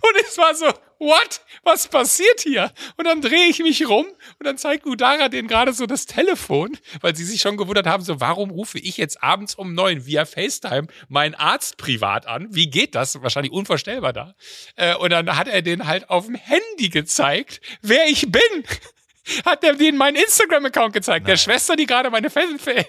Und es war so, what? Was passiert hier? Und dann drehe ich mich rum und dann zeigt Udara denen gerade so das Telefon, weil sie sich schon gewundert haben, so, warum rufe ich jetzt abends um neun via FaceTime meinen Arzt privat an? Wie geht das? Wahrscheinlich unvorstellbar da. Äh, und dann hat er denen halt auf dem Handy gezeigt, wer ich bin hat er denen meinen Instagram-Account gezeigt. Nein. Der Schwester, die gerade meine,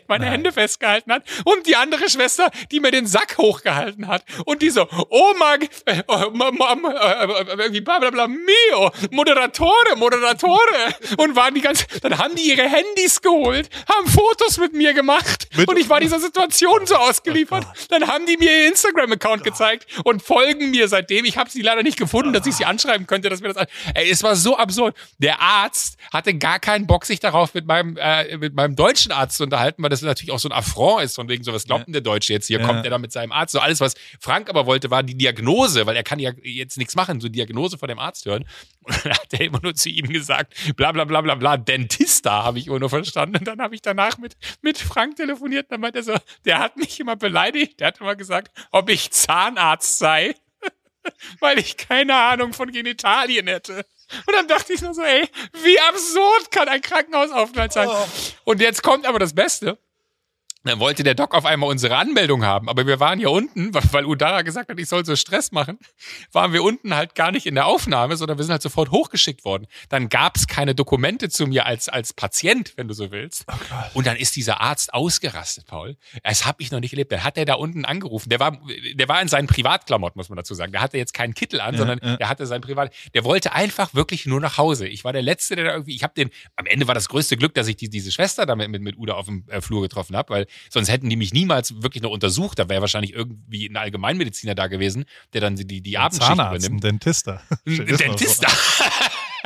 meine Hände festgehalten hat und die andere Schwester, die mir den Sack hochgehalten hat. Und die so, oh mag, äh, oh, äh, wie bla bla bla, mio, Moderatore, Moderatore. Und waren die ganz, dann haben die ihre Handys geholt, haben Fotos mit mir gemacht mit und ich war dieser Situation so ausgeliefert. Oh dann haben die mir ihr Instagram-Account gezeigt und folgen mir seitdem. Ich habe sie leider nicht gefunden, dass ich sie anschreiben könnte, dass wir das, ey, es war so absurd. Der Arzt hat hatte gar keinen Bock, sich darauf mit meinem, äh, mit meinem deutschen Arzt zu unterhalten, weil das natürlich auch so ein Affront ist, von wegen so, was glaubt denn der Deutsche jetzt hier? Ja. Kommt der da mit seinem Arzt? So alles, was Frank aber wollte, war die Diagnose, weil er kann ja jetzt nichts machen, so Diagnose von dem Arzt hören. Und dann hat er immer nur zu ihm gesagt, bla bla bla bla bla, Dentista, habe ich immer nur verstanden. Und dann habe ich danach mit, mit Frank telefoniert, dann meinte er so, der hat mich immer beleidigt, der hat immer gesagt, ob ich Zahnarzt sei, weil ich keine Ahnung von Genitalien hätte. Und dann dachte ich nur so, ey, wie absurd kann ein Krankenhausaufenthalt sein? Oh. Und jetzt kommt aber das Beste. Dann wollte der Doc auf einmal unsere Anmeldung haben, aber wir waren hier unten, weil Udara gesagt hat, ich soll so Stress machen, waren wir unten halt gar nicht in der Aufnahme, sondern wir sind halt sofort hochgeschickt worden. Dann gab es keine Dokumente zu mir als, als Patient, wenn du so willst. Oh und dann ist dieser Arzt ausgerastet, Paul. Das habe ich noch nicht erlebt. Der hat der da unten angerufen. Der war, der war in seinen Privatklamotten, muss man dazu sagen. Der hatte jetzt keinen Kittel an, ja, sondern ja. der hatte sein Privat. Der wollte einfach wirklich nur nach Hause. Ich war der Letzte, der da irgendwie, ich habe den, am Ende war das größte Glück, dass ich die, diese Schwester da mit, mit, mit Uda auf dem äh, Flur getroffen habe, weil Sonst hätten die mich niemals wirklich noch untersucht. Da wäre wahrscheinlich irgendwie ein Allgemeinmediziner da gewesen, der dann die, die Abendschicht Zahnarzt, übernimmt. ein Dentister. Ein Dentista.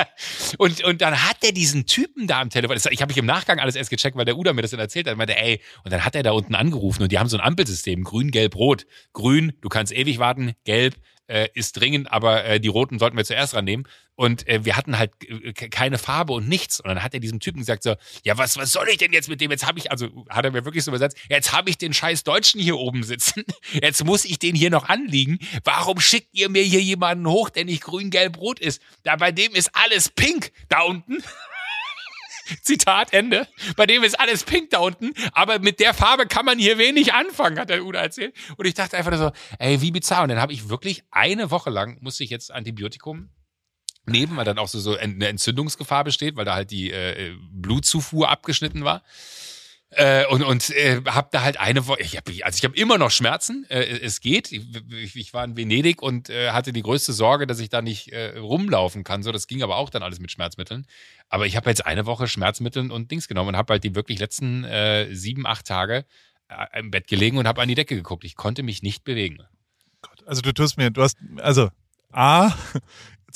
und, und dann hat er diesen Typen da am Telefon, ich habe mich im Nachgang alles erst gecheckt, weil der Uda mir das dann erzählt hat, meinte, ey, und dann hat er da unten angerufen und die haben so ein Ampelsystem, grün, gelb, rot. Grün, du kannst ewig warten, gelb äh, ist dringend, aber äh, die roten sollten wir zuerst rannehmen. Und äh, wir hatten halt äh, ke- keine Farbe und nichts. Und dann hat er diesem Typen gesagt so, ja, was, was soll ich denn jetzt mit dem? Jetzt habe ich, also hat er mir wirklich so übersetzt, jetzt habe ich den scheiß Deutschen hier oben sitzen. Jetzt muss ich den hier noch anliegen. Warum schickt ihr mir hier jemanden hoch, der nicht grün, gelb, rot ist? Da bei dem ist alles pink da unten. Zitat Ende. Bei dem ist alles pink da unten, aber mit der Farbe kann man hier wenig anfangen, hat der Uda erzählt. Und ich dachte einfach so, ey, wie bizarr. Und dann habe ich wirklich eine Woche lang, musste ich jetzt Antibiotikum nehmen, weil dann auch so, so eine Entzündungsgefahr besteht, weil da halt die äh, Blutzufuhr abgeschnitten war. Äh, und und äh, habe da halt eine Woche, ich hab, also ich habe immer noch Schmerzen, äh, es geht. Ich, ich, war in Venedig und äh, hatte die größte Sorge, dass ich da nicht äh, rumlaufen kann. So, das ging aber auch dann alles mit Schmerzmitteln. Aber ich habe jetzt eine Woche Schmerzmittel und Dings genommen und habe halt die wirklich letzten äh, sieben, acht Tage äh, im Bett gelegen und habe an die Decke geguckt. Ich konnte mich nicht bewegen. Also du tust mir, du hast, also A,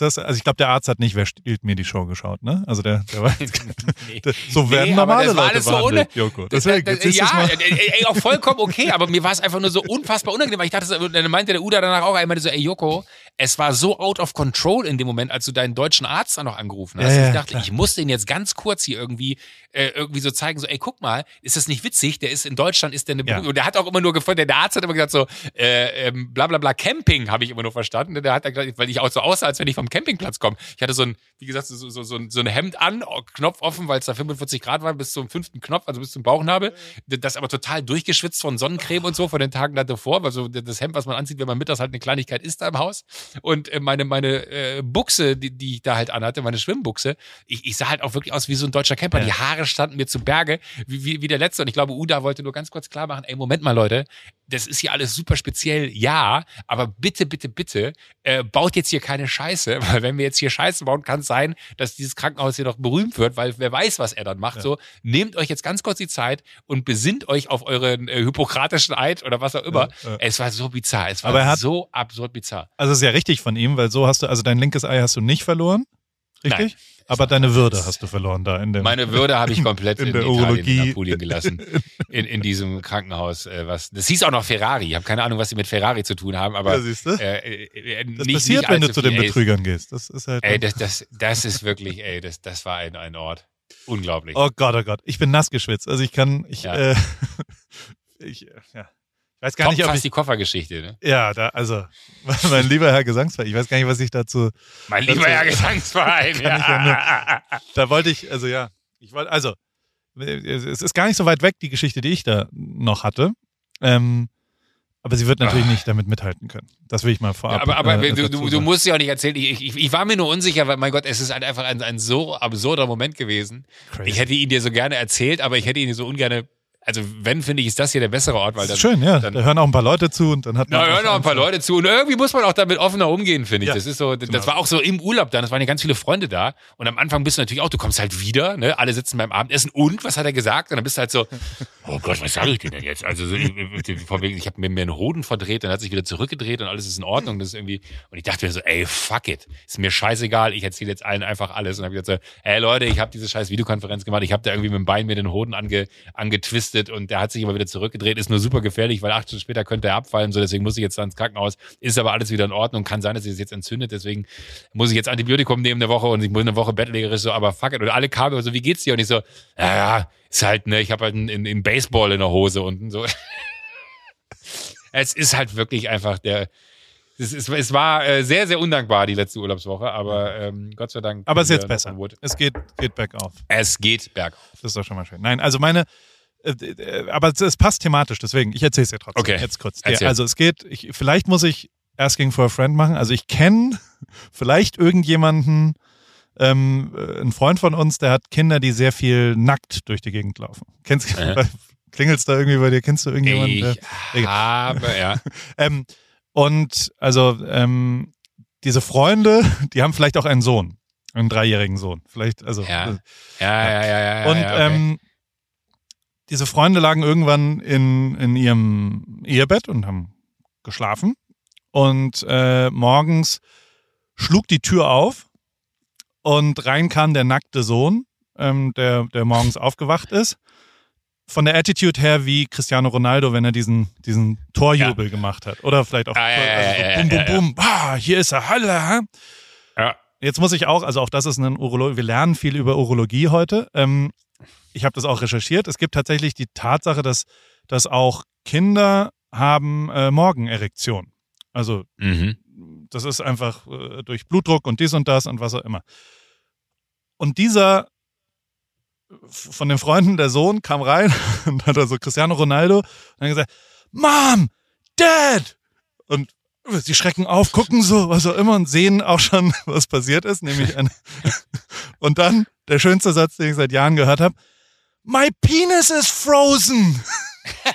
du- also ich glaube, der Arzt hat nicht, wer stiehlt mir die Show geschaut, ne? Also der, der weiß, Nee. so werden Nee, normale das war Leute so ohne- Joko. Das, Deswegen, das, du's ja, ey, auch vollkommen okay, aber mir war es einfach nur so unfassbar unangenehm, weil ich dachte, dann meinte der Uda danach auch, er meinte so, ey Joko, es war so out of control in dem Moment, als du deinen deutschen Arzt dann noch angerufen hast. Ja, ja, ich dachte, klar. ich muss den jetzt ganz kurz hier irgendwie, äh, irgendwie so zeigen, so, ey, guck mal, ist das nicht witzig? Der ist in Deutschland, ist der eine Ja. und der hat auch immer nur gefunden, der Arzt hat immer gesagt so, äh, ähm, bla bla bla, Camping habe ich immer nur verstanden. Der hat dann gesagt, weil ich auch so aussah, als wenn ich vom Campingplatz komme. Ich hatte so ein, wie gesagt, so, so, so, so ein Hemd an, Knopf offen, weil es da 45 Grad war, bis zum fünften Knopf, also bis zum Bauchnabel. Das aber total durchgeschwitzt von Sonnencreme und so von den Tagen davor, weil so das Hemd, was man anzieht, wenn man mittags halt eine Kleinigkeit isst da im Haus. Und äh, meine, meine äh, Buchse, die, die ich da halt anhatte, meine Schwimmbuchse, ich, ich sah halt auch wirklich aus wie so ein deutscher Camper. Ja. Die Haare standen mir zu Berge, wie, wie, wie der letzte. Und ich glaube, Uda wollte nur ganz kurz klar machen, ey, Moment mal, Leute, das ist hier alles super speziell, ja, aber bitte, bitte, bitte, äh, baut jetzt hier keine Scheiße, weil wenn wir jetzt hier Scheiße bauen, kann es sein, dass dieses Krankenhaus hier noch berühmt wird, weil wer weiß, was er dann macht. Ja. So, nehmt euch jetzt ganz kurz die Zeit und besinnt euch auf euren äh, hippokratischen Eid oder was auch immer. Ja, ja. Es war so bizarr, es war hat- so absurd bizarr. Also es ist ja richtig von ihm, weil so hast du, also dein linkes Ei hast du nicht verloren, richtig? Aber deine Würde hast du verloren da in dem. Meine Würde habe ich komplett In in, der Italien, in Urologie. Apulien gelassen. In, in diesem Krankenhaus. Äh, was, das hieß auch noch Ferrari. Ich habe keine Ahnung, was sie mit Ferrari zu tun haben, aber ja, siehst du? äh, äh, äh, das nicht, passiert, nicht wenn du zu den. Ey, Betrügern gehst. Das ist halt. Ey, das, das, das ist wirklich, ey, das, das war ein, ein Ort. Unglaublich. oh Gott, oh Gott. Ich bin nass geschwitzt. Also ich kann, ich, Ja. äh, ich, äh, ja. Weiß gar Top nicht, ob fast ich, die Koffergeschichte, ne? ja, da, also, mein lieber Herr Gesangsverein, ich weiß gar nicht, was ich dazu, Mein Das lieber Herr Gesangsverein. Ja da wollte ich, also ja, ich wollte, also, es ist gar nicht so weit weg, die Geschichte, die ich da noch hatte. Ähm, aber sie wird natürlich Ah. nicht damit mithalten können. Das will ich mal vorab. Ja, aber aber äh, du, dazu du, du musst ja auch nicht erzählen. Ich, ich, ich war mir nur unsicher, weil mein Gott, es ist halt einfach ein, ein so absurder Moment gewesen. Crazy. Ich hätte ihn dir so gerne erzählt, aber ich hätte ihn dir so ungerne. Also wenn finde ich, ist das hier der bessere Ort, weil das dann ist schön, ja. dann- da hören auch ein paar Leute zu und dann hat man. Da hören auch ein paar Leute zu und irgendwie muss man auch damit offener umgehen, finde ich. Ja, das ist so, das genau. war auch so im Urlaub dann, es waren ja ganz viele Freunde da und am Anfang bist du natürlich auch, du kommst halt wieder, ne, alle sitzen beim Abendessen und, was hat er gesagt? Und dann bist du halt so, oh Gott, was sage ich denn denn jetzt? Also so, ich, ich habe mir, mir einen Hoden verdreht, dann hat sich wieder zurückgedreht und alles ist in Ordnung, das ist irgendwie, und ich dachte mir so, ey, fuck it, ist mir scheißegal, ich erzähle jetzt allen einfach alles und habe gesagt so, hey Leute, ich habe diese scheiß Videokonferenz gemacht, ich habe da irgendwie mit dem Bein mir den Hoden ange, angetwistet und der hat sich immer wieder zurückgedreht, ist nur super gefährlich, weil acht Stunden später könnte er abfallen, so deswegen muss ich jetzt da ins Krankenhaus, ist aber alles wieder in Ordnung, kann sein, dass sich das jetzt entzündet, deswegen muss ich jetzt Antibiotikum nehmen eine Woche und ich muss eine Woche bettlägerisch so, aber fuck it. Und alle kamen so, wie geht's dir? Und ich so, ja, ja, ist halt, ne, ich habe halt einen, Baseball in der Hose und so. es ist halt wirklich einfach der, es, ist, es war äh, sehr, sehr undankbar, die letzte Urlaubswoche, aber ähm, Gott sei Dank. Aber es ist jetzt besser. Es geht, geht bergauf. Es geht bergauf. Das ist doch schon mal schön. Nein, also meine, aber es, passt thematisch, deswegen, ich erzähle es dir trotzdem. Okay. Jetzt kurz. Erzähl. Also es geht, ich, vielleicht muss ich Asking for a Friend machen. Also ich kenne vielleicht irgendjemanden, ähm, äh, ein Freund von uns, der hat Kinder, die sehr viel nackt durch die Gegend laufen. Kennst Äh. du, klingelt's da irgendwie bei dir? Kennst du irgendjemanden? der- Ich Egal. habe, ja. Ähm, und also ähm, diese Freunde, die haben vielleicht auch einen Sohn, einen dreijährigen Sohn. Vielleicht, also Ja. äh, Ja, ja, ja, ja. ja und ja, okay. ähm, diese Freunde lagen irgendwann in, in ihrem Ehebett und haben geschlafen. Und äh, morgens schlug die Tür auf und rein kam der nackte Sohn, ähm, der, der morgens aufgewacht ist. Von der Attitude her wie Cristiano Ronaldo, wenn er diesen, diesen Torjubel ja. gemacht hat. Oder vielleicht auch ah, ja, also so ja, bum, bum, bum, ah, hier ist er, Halle. Ja. Jetzt muss ich auch, also auch das ist ein Urologie, wir lernen viel über Urologie heute. Ähm, ich habe das auch recherchiert. Es gibt tatsächlich die Tatsache, dass, dass auch Kinder haben äh, Morgenerektion. Also Mhm. das ist einfach äh, durch Blutdruck und dies und das und was auch immer. Und dieser von den Freunden, der Sohn, kam rein und hat also Cristiano Ronaldo und dann gesagt, Mom, Dad! Und sie schrecken auf, gucken so, was auch immer und sehen auch schon, was passiert ist, nämlich eine und dann der schönste Satz, den ich seit Jahren gehört habe, My penis is frozen.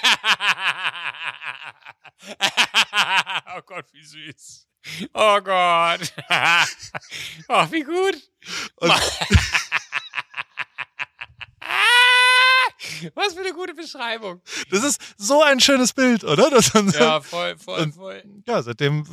oh Gott, wie süß. Oh Gott. oh, wie gut. Und- Was für eine gute Beschreibung. Das ist so ein schönes Bild, oder? Das Ja, voll, voll, voll. Ja, seitdem,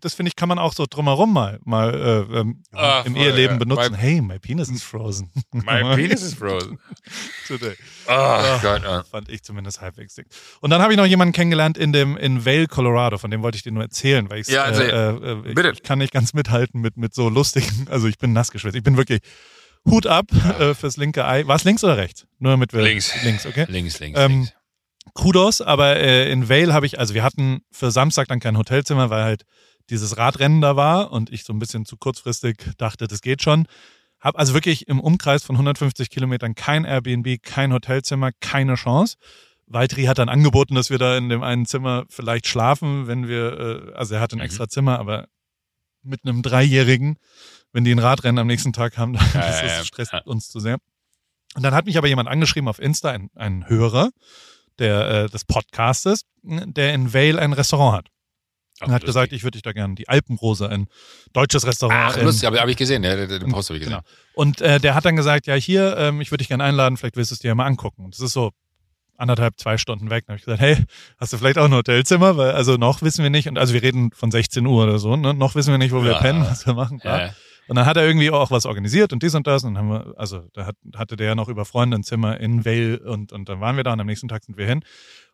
das finde ich, kann man auch so drumherum mal, mal äh, ähm, im voll, Eheleben ja. benutzen. My- hey, my penis is frozen. My penis is frozen. Today. Oh Ah. Gott. Oh. Fand ich zumindest halbwegs dick. Und dann habe ich noch jemanden kennengelernt in dem in Vale, Colorado. Von dem wollte ich dir nur erzählen, weil Ja, erzähl. äh, äh, ich, Bitte. ich kann nicht ganz mithalten mit, mit so lustigen. Also ich bin nass geschwitzt. Ich bin wirklich Hut ab äh, fürs linke Ei. War es links oder rechts? Nur damit wir Links. Links, okay. Links, links, Ähm, links. Kudos, aber äh, in Vale habe ich, also wir hatten für Samstag dann kein Hotelzimmer, weil halt dieses Radrennen da war und ich so ein bisschen zu kurzfristig dachte, das geht schon. Hab also wirklich im Umkreis von 150 Kilometern kein Airbnb, kein Hotelzimmer, keine Chance. Valtteri hat dann angeboten, dass wir da in dem einen Zimmer vielleicht schlafen, wenn wir, äh, also er hat ein Mhm. extra Zimmer, aber mit einem Dreijährigen, wenn die ein Radrennen am nächsten Tag haben, dann Ja, das, das stresst Ja. uns zu sehr. Und dann hat mich aber jemand angeschrieben auf Insta, ein, ein Hörer der, äh, des Podcastes, der in Vale ein Restaurant hat. Ach, Er hat gesagt, ich würde dich da gerne, die Alpenrose, ein deutsches Restaurant. Ach, in, lustig, habe hab ich gesehen, ja, den, den Post habe ich gesehen. Genau. Und äh, der hat dann gesagt, ja hier, ähm, ich würde dich gerne einladen, vielleicht willst du es dir ja mal angucken. Und das ist so anderthalb, zwei Stunden weg. Dann habe ich gesagt, hey, hast du vielleicht auch ein Hotelzimmer? Weil also noch wissen wir nicht, und also wir reden von 16 Uhr oder so, ne? noch wissen wir nicht, wo wir Ja. pennen, was wir machen. bla. Ja. Und dann hat er irgendwie auch was organisiert und dies und das. Und dann haben wir, also da hat, hatte der ja noch über Freunde ein Zimmer in Vale und, und dann waren wir da und am nächsten Tag sind wir hin.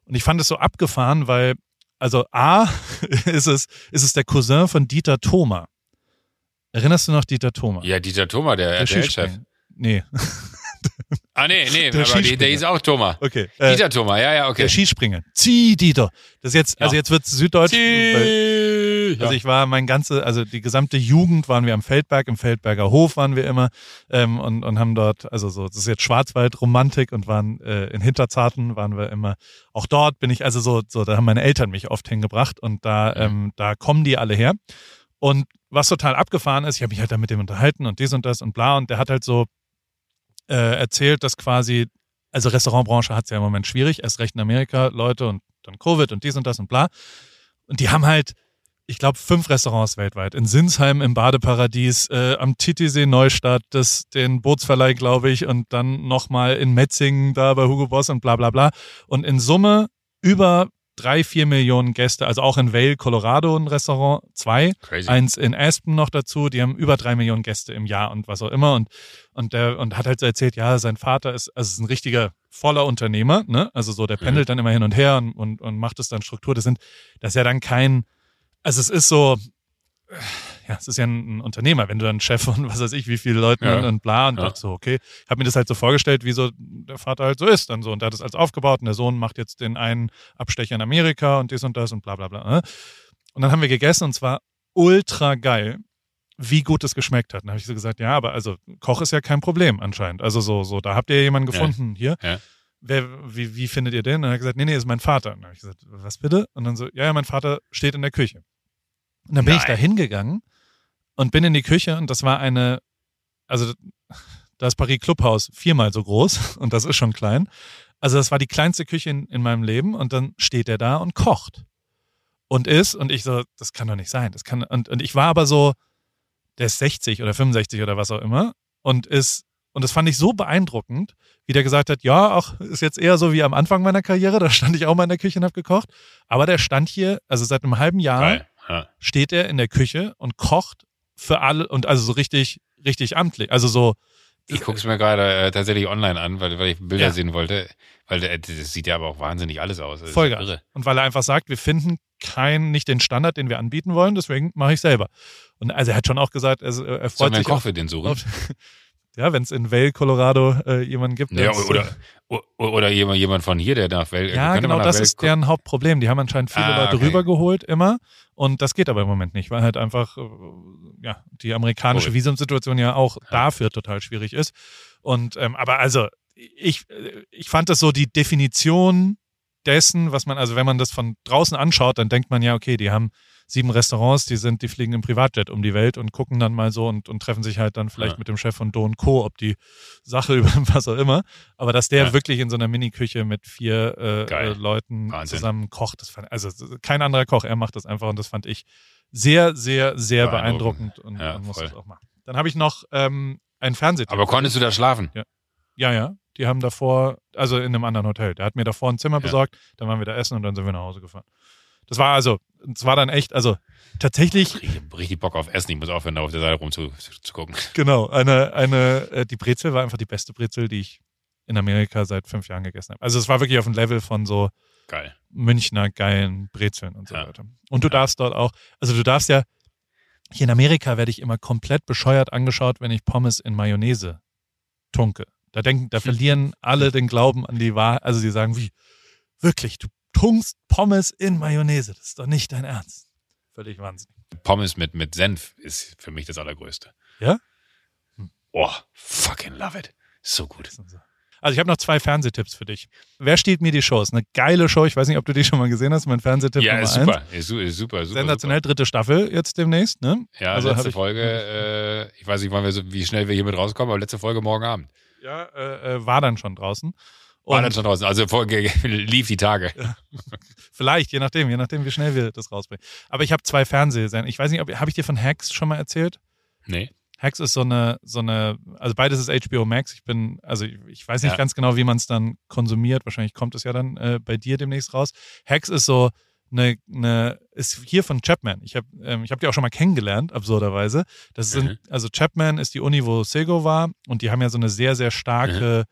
Und ich fand es so abgefahren, weil, also A, ist es, ist es der Cousin von Dieter Thoma. Erinnerst du noch Dieter Thoma? Ja, Dieter Thoma, der, der, Chef. Skispringer. Nee, Ah, nee, nee, Der aber der ist auch Thoma. okay. Äh, Dieter Thoma, ja, ja, okay. Der Skispringer. Zieh, Dieter. Das jetzt, also Ja. jetzt wird es süddeutsch. Ja. Also ich war mein ganze, also die gesamte Jugend waren wir am Feldberg, im Feldberger Hof waren wir immer ähm, und, und haben dort, also so, das ist jetzt Schwarzwald-Romantik und waren äh, in Hinterzarten waren wir immer. Auch dort bin ich, also so, so, da haben meine Eltern mich oft hingebracht und da, Mhm. ähm, da kommen die alle her. Und was total abgefahren ist, ich habe mich halt da mit dem unterhalten und dies und das und bla und der hat halt so äh, erzählt, dass quasi, also Restaurantbranche hat es ja im Moment schwierig, erst recht in Amerika, Leute und dann Covid und dies und das und bla. Und die haben halt, ich glaube, fünf Restaurants weltweit. In Sinsheim im Badeparadies, äh, am Titisee Neustadt, das, den Bootsverleih, glaube ich, und dann nochmal in Metzingen da bei Hugo Boss und bla bla bla. Und in Summe über drei, vier Millionen Gäste, also auch in Vail, Colorado ein Restaurant, zwei, Crazy. eins in Aspen noch dazu, die haben über drei Millionen Gäste im Jahr und was auch immer und und der und hat halt so erzählt, ja, sein Vater ist also ist ein richtiger voller Unternehmer, ne? Also so der pendelt dann immer hin und her und, und und macht es dann Struktur. Das sind das ist ja dann kein also es ist so ja, es ist ja ein, ein Unternehmer, wenn du dann Chef von was weiß ich, wie viele Leuten Ja. und, und bla und Ja. so, okay, ich habe mir das halt so vorgestellt, wie so der Vater halt so ist, dann so und der hat es als aufgebaut und der Sohn macht jetzt den einen Abstecher in Amerika und dies und das und bla bla bla. Ne? Und dann haben wir gegessen und zwar ultra geil, wie gut es geschmeckt hat. Dann habe ich so gesagt, ja, aber also Koch ist ja kein Problem anscheinend. Also so, so, da habt ihr jemanden Ja. gefunden hier. Ja. Wer, wie, wie findet ihr den? Und dann hat er gesagt, nee, nee, ist mein Vater. Und dann habe ich gesagt, was bitte? Und dann so, ja, ja, mein Vater steht in der Küche. Und dann bin ich Nein. da hingegangen und bin in die Küche und das war eine, also das Paris Clubhaus viermal so groß und das ist schon klein. Also das war die kleinste Küche in, in meinem Leben und dann steht er da und kocht und isst und ich so, das kann doch nicht sein. Das kann und, und ich war aber so, der ist 60 oder 65 oder was auch immer und ist Und das fand ich so beeindruckend, wie der gesagt hat, ja, auch ist jetzt eher so wie am Anfang meiner Karriere, da stand ich auch mal in der Küche und habe gekocht. Aber der stand hier, also seit einem halben Jahr Geil. Ja. steht er in der Küche und kocht für alle und also so richtig, richtig amtlich. Also so, Ich gucke es mir gerade äh, tatsächlich online an, weil, weil ich Bilder Ja. sehen wollte. Weil äh, das sieht ja aber auch wahnsinnig alles aus. Das Vollgas. irre. Und weil er einfach sagt, wir finden keinen, nicht den Standard, den wir anbieten wollen, deswegen mache ich selber. Und also er hat schon auch gesagt, er, er Sollen freut wir einen sich Koch für den suchen? auf ja, wenn es in Vail, Colorado äh, jemanden gibt. Ja, oder, oder, oder jemand, jemand von hier, der nach Welt. Ja, könnte man genau, das Welt ist deren Hauptproblem. Die haben anscheinend viele Ah, Leute okay. rübergeholt immer und das geht aber im Moment nicht, weil halt einfach äh, ja, die amerikanische Cool. Visumsituation ja auch dafür total schwierig ist. Und ähm, aber also ich, äh, ich fand das so die Definition dessen, was man, also wenn man das von draußen anschaut, dann denkt man ja, okay, die haben sieben Restaurants, die sind, die fliegen im Privatjet um die Welt und gucken dann mal so und, und treffen sich halt dann vielleicht Ja. mit dem Chef von Do Co., ob die Sache über was auch immer. Aber dass der Ja. wirklich in so einer Miniküche mit vier äh, äh, Leuten Wahnsinn. zusammen kocht, das fand, also kein anderer Koch, er macht das einfach und das fand ich sehr, sehr, sehr Beeindruckend. beeindruckend und Ja, man muss voll. das auch machen. Dann habe ich noch ähm, ein Fernsehtipp. Aber konntest du da schlafen? Ja, ja. Die haben davor, also in einem anderen Hotel. Der hat mir davor ein Zimmer Ja. besorgt, dann waren wir da essen und dann sind wir nach Hause gefahren. Das war also, es war dann echt, also tatsächlich, Richtig, richtig Bock auf Essen. Ich muss aufhören, da auf der Seite rum zu, zu gucken. genau, eine, eine, äh, die Brezel war einfach die beste Brezel, die ich in Amerika seit fünf Jahren gegessen habe. Also es war wirklich auf dem Level von so Geil. Münchner geilen Brezeln und so Ja. weiter. Und du darfst dort auch, also du darfst ja, hier in Amerika werde ich immer komplett bescheuert angeschaut, wenn ich Pommes in Mayonnaise tunke. Da denken, da verlieren alle den Glauben an die Wahrheit. Also sie sagen, wie, wirklich, du tunkst Pommes in Mayonnaise. Das ist doch nicht dein Ernst. Völlig Wahnsinn. Pommes mit, mit Senf ist für mich das Allergrößte. Ja? Hm. Oh, fucking love it. So gut. Also ich habe noch zwei Fernsehtipps für dich. Wer stiehlt mir die Show? Ist eine geile Show. Ich weiß nicht, ob du die schon mal gesehen hast. Mein Fernsehtipp Ja, Nummer ist eins. super. Ist, su- ist super, super. Sensationell, dritte Staffel jetzt demnächst, ne? Ja, Also letzte ich- Folge, äh, ich weiß nicht, wann wir so, wie schnell wir hier mit rauskommen, aber letzte Folge morgen Abend. Ja, äh, äh, war dann schon draußen. War dann schon draußen. Also lief die Tage. vielleicht, je nachdem, je nachdem, wie schnell wir das rausbringen. Aber ich habe zwei Fernsehsender. Ich weiß nicht, ob habe ich dir von Hacks schon mal erzählt? Nee. Hacks ist so eine, so eine, also beides ist HBO Max. Ich bin, also ich, ich weiß nicht Ja. ganz genau, wie man es dann konsumiert. Wahrscheinlich kommt es ja dann äh, bei dir demnächst raus. Hacks ist so eine, eine ist hier von Chapman. Ich habe ähm, ich hab die auch schon mal kennengelernt, absurderweise. Das sind, Mhm. also Chapman ist die Uni, wo Sego war und die haben ja so eine sehr, sehr starke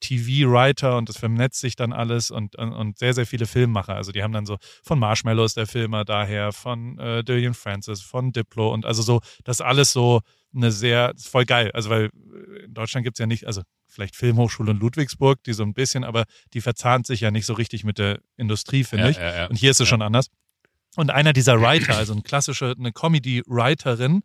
TV-Writer und das vernetzt sich dann alles und, und, und sehr, sehr viele Filmmacher. Also die haben dann so von Marshmallow ist der Filmer daher, von äh, Dillian Francis, von Diplo und also so, das alles so eine sehr, voll geil. Also weil äh, in Deutschland gibt es ja nicht, also vielleicht Filmhochschule in Ludwigsburg, die so ein bisschen, aber die verzahnt sich ja nicht so richtig mit der Industrie, finde Ja, ich. ja, ja. Und hier ist es schon anders. Und einer dieser Writer, also eine klassische, eine Comedy-Writerin,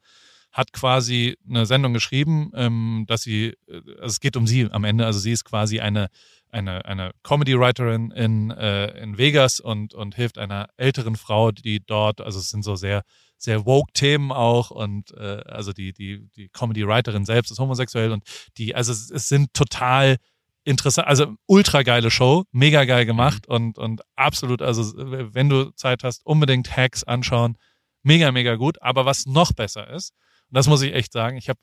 hat quasi eine Sendung geschrieben, ähm, dass sie, äh, also es geht um sie am Ende, also sie ist quasi eine, eine, eine Comedy-Writerin in, äh, in Vegas und, und hilft einer älteren Frau, die dort, also es sind so sehr, sehr woke-Themen auch und äh, also die, die, die Comedy-Writerin selbst ist homosexuell und die, also es, es sind total interessant, also ultra geile Show, mega geil gemacht und, und absolut, also wenn du Zeit hast, unbedingt Hacks anschauen. Mega, mega gut. Aber was noch besser ist, und das muss ich echt sagen, ich habe,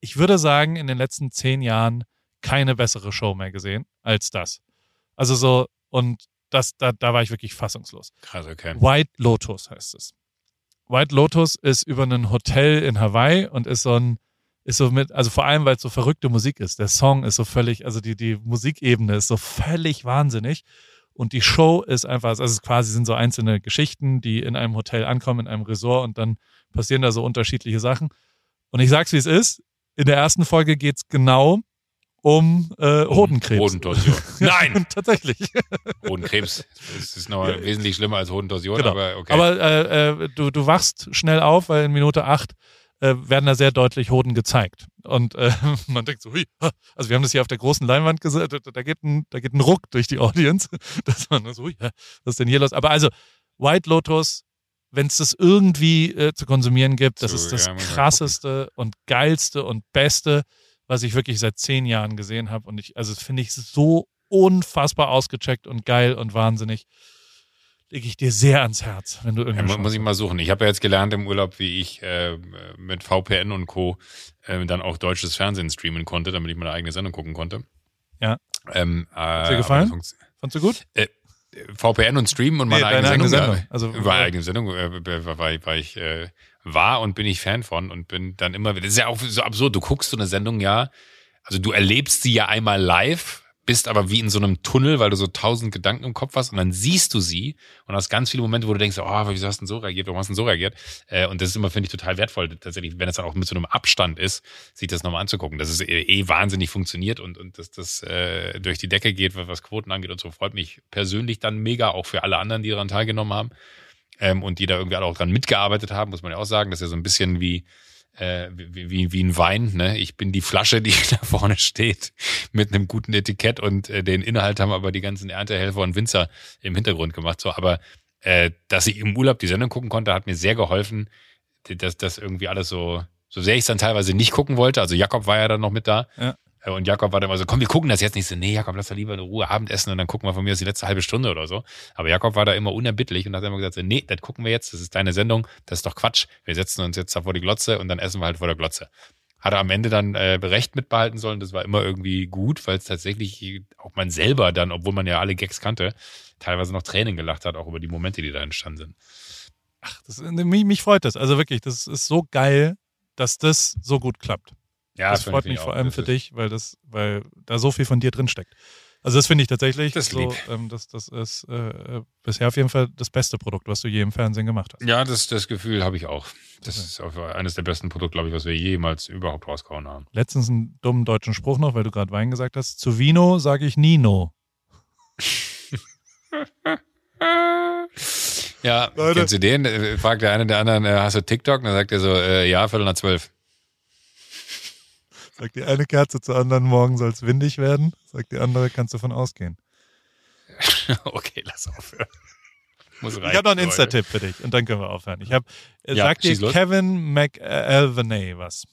ich würde sagen, in den letzten zehn Jahren keine bessere Show mehr gesehen als das. Also so, und das, da, da war ich wirklich fassungslos. Krass, okay. White Lotus heißt es. White Lotus ist über ein Hotel in Hawaii und ist so ein, ist so mit, also vor allem, weil es so verrückte Musik ist. Der Song ist so völlig, also die, die Musikebene ist so völlig wahnsinnig. Und die Show ist einfach, also es ist quasi sind so einzelne Geschichten, die in einem Hotel ankommen, in einem Resort und dann passieren da so unterschiedliche Sachen. Und ich sag's, wie es ist. In der ersten Folge geht's genau um äh, Hodenkrebs. Hodentorsion. Nein! Tatsächlich. Hodenkrebs. Das ist noch wesentlich schlimmer als Hodentorsion, Genau. aber okay. Aber äh, äh, du, du wachst schnell auf, weil in Minute 8 äh, werden da sehr deutlich Hoden gezeigt. Und äh, man denkt so, hui, also wir haben das hier auf der großen Leinwand gesagt, da, da, geht ein, da geht ein Ruck durch die Audience, dass man so, hui, was ist denn hier los? Aber also, White Lotus, wenn es das irgendwie äh, zu konsumieren gibt, das So, ist das ja, krasseste und geilste und beste, was ich wirklich seit zehn Jahren gesehen habe. Und ich, also das finde ich so unfassbar ausgecheckt und geil und wahnsinnig. Lege ich dir sehr ans Herz, wenn du Ja, irgendwie. mu- muss ich mal suchen. Ich habe ja jetzt gelernt im Urlaub, wie ich äh, mit VPN und Co. Äh, dann auch deutsches Fernsehen streamen konnte, damit ich meine eigene Sendung gucken konnte. Ja. Ähm, äh, Hat dir gefallen? Fandst du gut? VPN und streamen und Nee, meine deine eigene eigene Sendung. Sendung. Also- meine eigene Sendung äh, war, war, war ich äh, war und bin ich Fan von und bin dann immer wieder. Das ist ja auch so absurd. Du guckst so eine Sendung ja, also du erlebst sie ja einmal live, bist aber wie in so einem Tunnel, weil du so tausend Gedanken im Kopf hast und dann siehst du sie und hast ganz viele Momente, wo du denkst, oh, wieso hast du denn so reagiert, warum hast du denn so reagiert? Äh, und das ist immer, finde ich, total wertvoll, tatsächlich, wenn es dann auch mit so einem Abstand ist, sich das nochmal anzugucken. Das ist eh, eh wahnsinnig funktioniert und, und dass das äh, durch die Decke geht, was Quoten angeht und so, freut mich persönlich dann mega, auch für alle anderen, die daran teilgenommen haben ähm, und die da irgendwie alle auch dran mitgearbeitet haben, muss man ja auch sagen. Das ist ja so ein bisschen wie, äh, wie, wie, wie ein Wein. Ne? Ich bin die Flasche, die da vorne steht, mit einem guten Etikett und äh, den Inhalt haben aber die ganzen Erntehelfer und Winzer im Hintergrund gemacht. So, aber äh, dass ich im Urlaub die Sendung gucken konnte, hat mir sehr geholfen, dass das irgendwie alles so, so sehr ich es dann teilweise nicht gucken wollte. Also Jakob war ja dann noch mit da. Ja. Äh, Und Jakob war dann immer so, komm, wir gucken das jetzt nicht so. Nee, Jakob, lass doch lieber in Ruhe Abendessen und dann gucken wir von mir aus die letzte halbe Stunde oder so. Aber Jakob war da immer unerbittlich und hat immer gesagt, nee, das gucken wir jetzt, das ist deine Sendung, das ist doch Quatsch. Wir setzen uns jetzt da vor die Glotze und dann essen wir halt vor der Glotze. Hat er am Ende dann äh, recht mitbehalten sollen, das war immer irgendwie gut, weil es tatsächlich auch man selber dann, obwohl man ja alle Gags kannte, teilweise noch Tränen gelacht hat, auch über die Momente, die da entstanden sind. Ach, das, mich, mich freut das. Also wirklich, das ist so geil, dass das so gut klappt. Ja, das finde freut ich mich vor allem Das für dich, weil das, weil da so viel von dir drin steckt. Also das finde ich tatsächlich Das ist so, ähm, das, das ist äh, äh, bisher auf jeden Fall das beste Produkt, was du je im Fernsehen gemacht hast. Ja, das, das Gefühl habe ich auch. Das ist auch eines der besten Produkte, glaube ich, was wir jemals überhaupt rausgehauen haben. Letztens einen dummen deutschen Spruch noch, weil du gerade Wein gesagt hast. Zu Vino sage ich Nino. Ja, Leute. kennst du den? Äh, Fragt der eine der anderen, äh, hast du TikTok? Und dann sagt er so, äh, ja, Viertel nach zwölf. Sagt die eine Kerze zur anderen, morgen soll es windig werden. Sagt die andere, kannst du davon ausgehen. okay, lass aufhören. Muss Ich habe noch einen. Insta-Tipp für dich und dann können wir aufhören. Ich habe, äh, Ja, sagt dir los. Kevin McAlvenay was?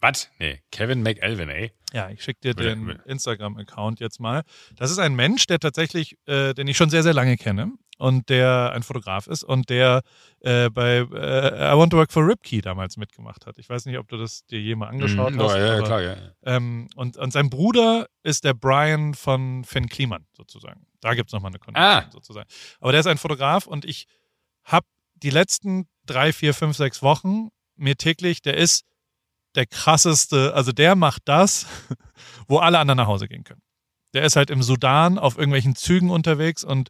Was? Nee, Kevin McElvin, ey. Ja, ich schicke dir den Instagram-Account jetzt mal. Das ist ein Mensch, der tatsächlich, äh, den ich schon sehr, sehr lange kenne und der ein Fotograf ist und der äh, bei äh, I Want to Work for Ripkey damals mitgemacht hat. Ich weiß nicht, ob du das dir je mal angeschaut Mhm, hast. ja, ja, aber, klar, ja. Ähm, und, und sein Bruder ist der Brian von Finn Kliman sozusagen. Da gibt es nochmal eine Connection Ah. sozusagen. Aber der ist ein Fotograf und ich habe die letzten drei, vier, fünf, sechs Wochen mir täglich, der ist der krasseste, also der macht das, wo alle anderen nach Hause gehen können. Der ist halt im Sudan auf irgendwelchen Zügen unterwegs und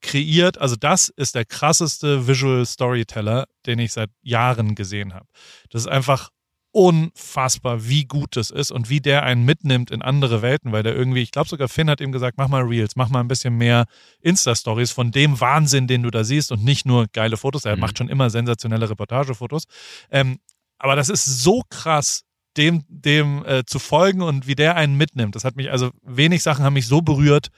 kreiert, also das ist der krasseste Visual Storyteller, den ich seit Jahren gesehen habe. Das ist einfach unfassbar, wie gut das ist und wie der einen mitnimmt in andere Welten, weil der irgendwie, ich glaube sogar Finn hat ihm gesagt, mach mal Reels, mach mal ein bisschen mehr Insta-Stories von dem Wahnsinn, den du da siehst und nicht nur geile Fotos. Er Mhm. macht schon immer sensationelle Reportagefotos. Ähm, aber das ist so krass, dem, dem äh, zu folgen und wie der einen mitnimmt. Das hat mich, also wenig Sachen haben mich so berührt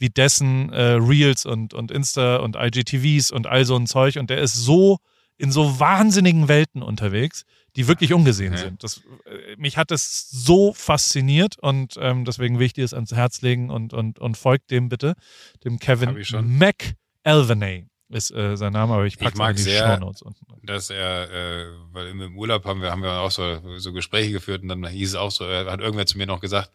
wie dessen äh, Reels und, und Insta und IGTVs und all so ein Zeug. Und der ist so in so wahnsinnigen Welten unterwegs, die wirklich ungesehen Ja. sind. Das, äh, mich hat es so fasziniert und ähm, deswegen will ich dir es ans Herz legen und, und, und folgt dem bitte, dem Kevin. McElvenay ist äh, sein Name, aber ich packe mag in die sehr- Shownotes unten. dass er, äh, weil im- Urlaub haben wir, haben wir auch so, so Gespräche geführt und dann hieß es auch so, hat irgendwer zu mir noch gesagt,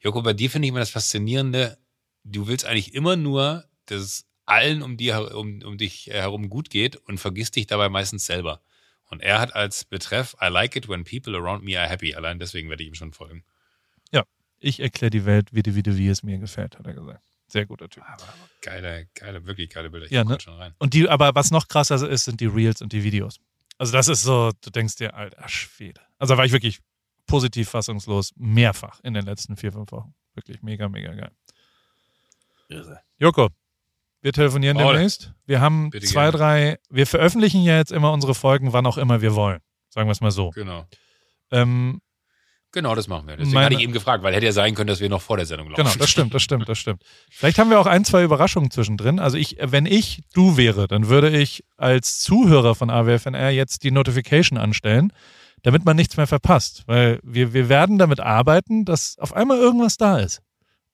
Joko, bei dir finde ich immer das Faszinierende, du willst eigentlich immer nur, dass es allen um, dir, um, um dich herum gut geht und vergisst dich dabei meistens selber. Und er hat als Betreff, I like it when people around me are happy. Allein deswegen werde ich ihm schon folgen. Ich erkläre die Welt, wie, die- wie, es mir gefällt, hat er gesagt. Sehr guter Typ. Aber geile, geile, wirklich geile Bilder. Ich Ja, ne? schon rein. Und die, aber was noch krasser ist, sind die Reels und die Videos. Also das ist so, du denkst dir, alter Schwede. Also da war ich wirklich positiv fassungslos, mehrfach in den letzten vier, fünf Wochen. Wirklich mega, mega geil. Joko, wir telefonieren Paul. demnächst. Wir haben Bitte zwei, gerne. drei, wir veröffentlichen ja jetzt immer unsere Folgen, wann auch immer wir wollen. Sagen wir es mal so. Genau. Ähm, Genau, das machen wir. Deswegen Meine- hatte ich eben gefragt, weil hätte ja sein können, dass wir noch vor der Sendung laufen. Genau, das stimmt, das stimmt, das stimmt. Vielleicht haben wir auch ein, zwei Überraschungen zwischendrin. Also ich, wenn ich du wäre, dann würde ich als Zuhörer von AWFNR jetzt die Notification anstellen, damit man nichts mehr verpasst. Weil wir, wir werden damit arbeiten, dass auf einmal irgendwas da ist.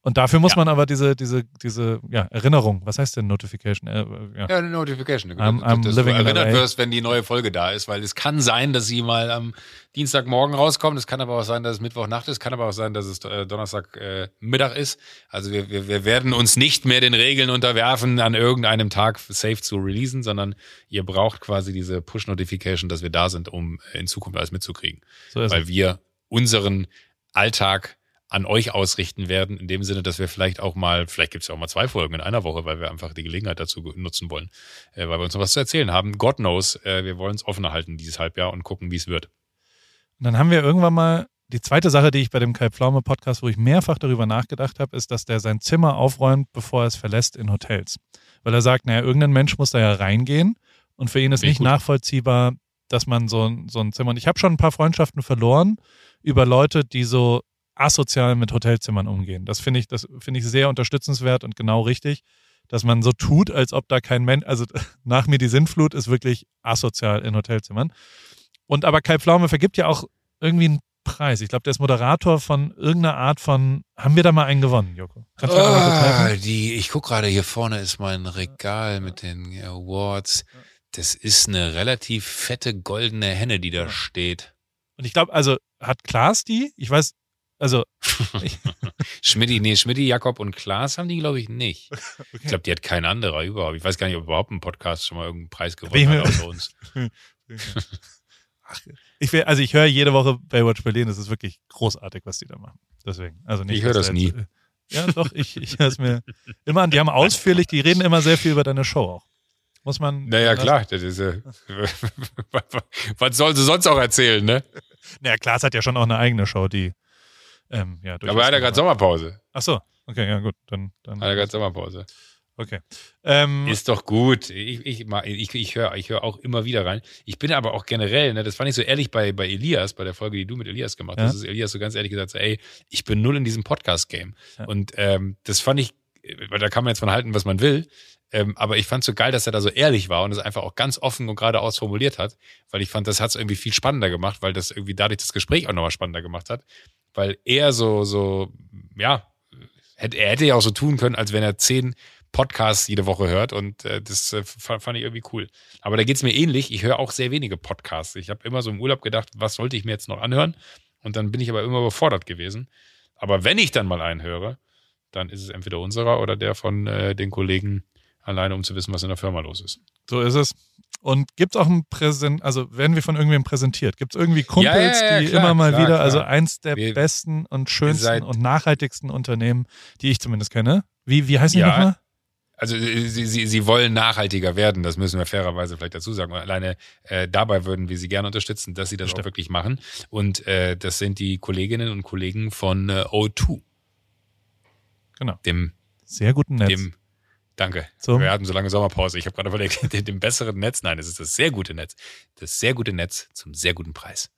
Und dafür muss Ja. man aber diese, diese, diese ja, Erinnerung, was heißt denn Notification? Äh, ja. Ja, eine Notification. I'm- I'm dass living du in erinnert wirst, wenn die neue Folge da ist, weil es kann sein, dass sie mal am Dienstagmorgen rauskommt. Es kann aber auch sein, dass es Mittwochnacht ist. Kann aber auch sein, dass es äh, Donnerstag äh, Mittag ist. Also wir, wir, wir werden uns nicht mehr den Regeln unterwerfen, an irgendeinem Tag safe zu releasen, sondern ihr braucht quasi diese Push-Notification, dass wir da sind, um in Zukunft alles mitzukriegen. So weil es. wir unseren Alltag an euch ausrichten werden, in dem Sinne, dass wir vielleicht auch mal, vielleicht gibt es ja auch mal zwei Folgen in einer Woche, weil wir einfach die Gelegenheit dazu nutzen wollen, äh, weil wir uns noch was zu erzählen haben. God knows, äh, wir wollen es offener halten dieses Halbjahr und gucken, wie es wird. Und dann haben wir irgendwann mal die zweite Sache, die ich bei dem Kai Pflaume Podcast, wo ich mehrfach darüber nachgedacht habe, ist, dass der sein Zimmer aufräumt, bevor er es verlässt in Hotels. Weil er sagt, naja, irgendein Mensch muss da ja reingehen und für ihn ist nicht gut. nachvollziehbar, dass man so, ein- so ein Zimmer. Und ich habe schon ein paar Freundschaften verloren über Leute, die so asozial mit Hotelzimmern umgehen. Das finde ich, das finde ich sehr unterstützenswert und genau richtig, dass man so tut, als ob da kein Mensch, also nach mir die Sintflut ist wirklich asozial in Hotelzimmern. Und aber Kai Pflaume vergibt ja auch irgendwie einen Preis. Ich glaube, der ist Moderator von irgendeiner Art von. Haben wir da mal einen gewonnen, Joko? Kannst du helfen? die, ich gucke gerade hier vorne ist mein Regal mit den Awards. Das ist eine relativ fette goldene Henne, die da steht. Und ich glaube, also hat Klaas die? Ich weiß, also ich, Schmidti, nee, Schmidti, Jakob und Klaas haben die, glaube ich, nicht. Ich okay. glaube, die hat kein anderer überhaupt. Ich weiß gar nicht, ob überhaupt ein Podcast schon mal irgendeinen Preis gewonnen ich hat außer uns. Ach, ich will, also ich höre jede Woche Baywatch Berlin. Das ist wirklich großartig, was die da machen. Deswegen, also nicht. Ich höre das da jetzt- Ja, doch. Ich, ich höre es mir immer an. Die haben ausführlich, die reden immer sehr viel über deine Show auch. Muss man. Naja, klar. Das ist, äh, was soll sie sonst auch erzählen, ne? Naja, Klaas hat ja schon auch eine eigene Show, die. Ähm, ja, Aber er hat gerade Sommerpause. Ach so, okay, ja gut, dann, dann Hat er gerade Sommerpause. okay. Ähm, Ist doch gut. Ich, ich, ich, ich höre ich hör auch immer wieder rein. Ich bin aber auch generell, ne, das fand ich so ehrlich bei, bei Elias, bei der Folge, die du mit Elias gemacht Ja. hast, ist Elias so ganz ehrlich gesagt, so, ey, ich bin null in diesem Podcast-Game. Ja. Und ähm, das fand ich, weil da kann man jetzt von halten, was man will. Ähm, aber ich fand so geil, dass er da so ehrlich war und es einfach auch ganz offen und geradeaus formuliert hat, weil ich fand, das hat es irgendwie viel spannender gemacht, weil das irgendwie dadurch das Gespräch auch nochmal spannender gemacht hat. Weil er so, so, ja, hätte, er hätte ja auch so tun können, als wenn er zehn Podcasts jede Woche hört und äh, das äh, fa- fand ich irgendwie cool. Aber da geht's mir ähnlich. Ich höre auch sehr wenige Podcasts. Ich habe immer so im Urlaub gedacht, was sollte ich mir jetzt noch anhören? Und dann bin ich aber immer überfordert gewesen. Aber wenn ich dann mal einen höre, dann ist es entweder unserer oder der von äh, den Kollegen alleine, um zu wissen, was in der Firma los ist. so ist es. Und gibt es auch ein Präsent, also werden wir von irgendwem präsentiert? Gibt es irgendwie Kumpels, Ja, ja, ja, die klar, immer mal klar, wieder, klar. also eins der Wir- besten und schönsten und nachhaltigsten Unternehmen, die ich zumindest kenne. Wie, wie heißen die nochmal? Also äh, sie, sie, sie wollen nachhaltiger werden, das müssen wir fairerweise vielleicht dazu sagen. Und alleine äh, dabei würden wir sie gerne unterstützen, dass sie das Stimmt. auch wirklich machen. Und äh, das sind die Kolleginnen und Kollegen von äh, O2, Genau. dem, Sehr guten Netz. dem Danke. So. Wir hatten so lange Sommerpause. Ich habe gerade überlegt, dem, dem besseren Netz. Nein, es ist das sehr gute Netz. Das sehr gute Netz zum sehr guten Preis.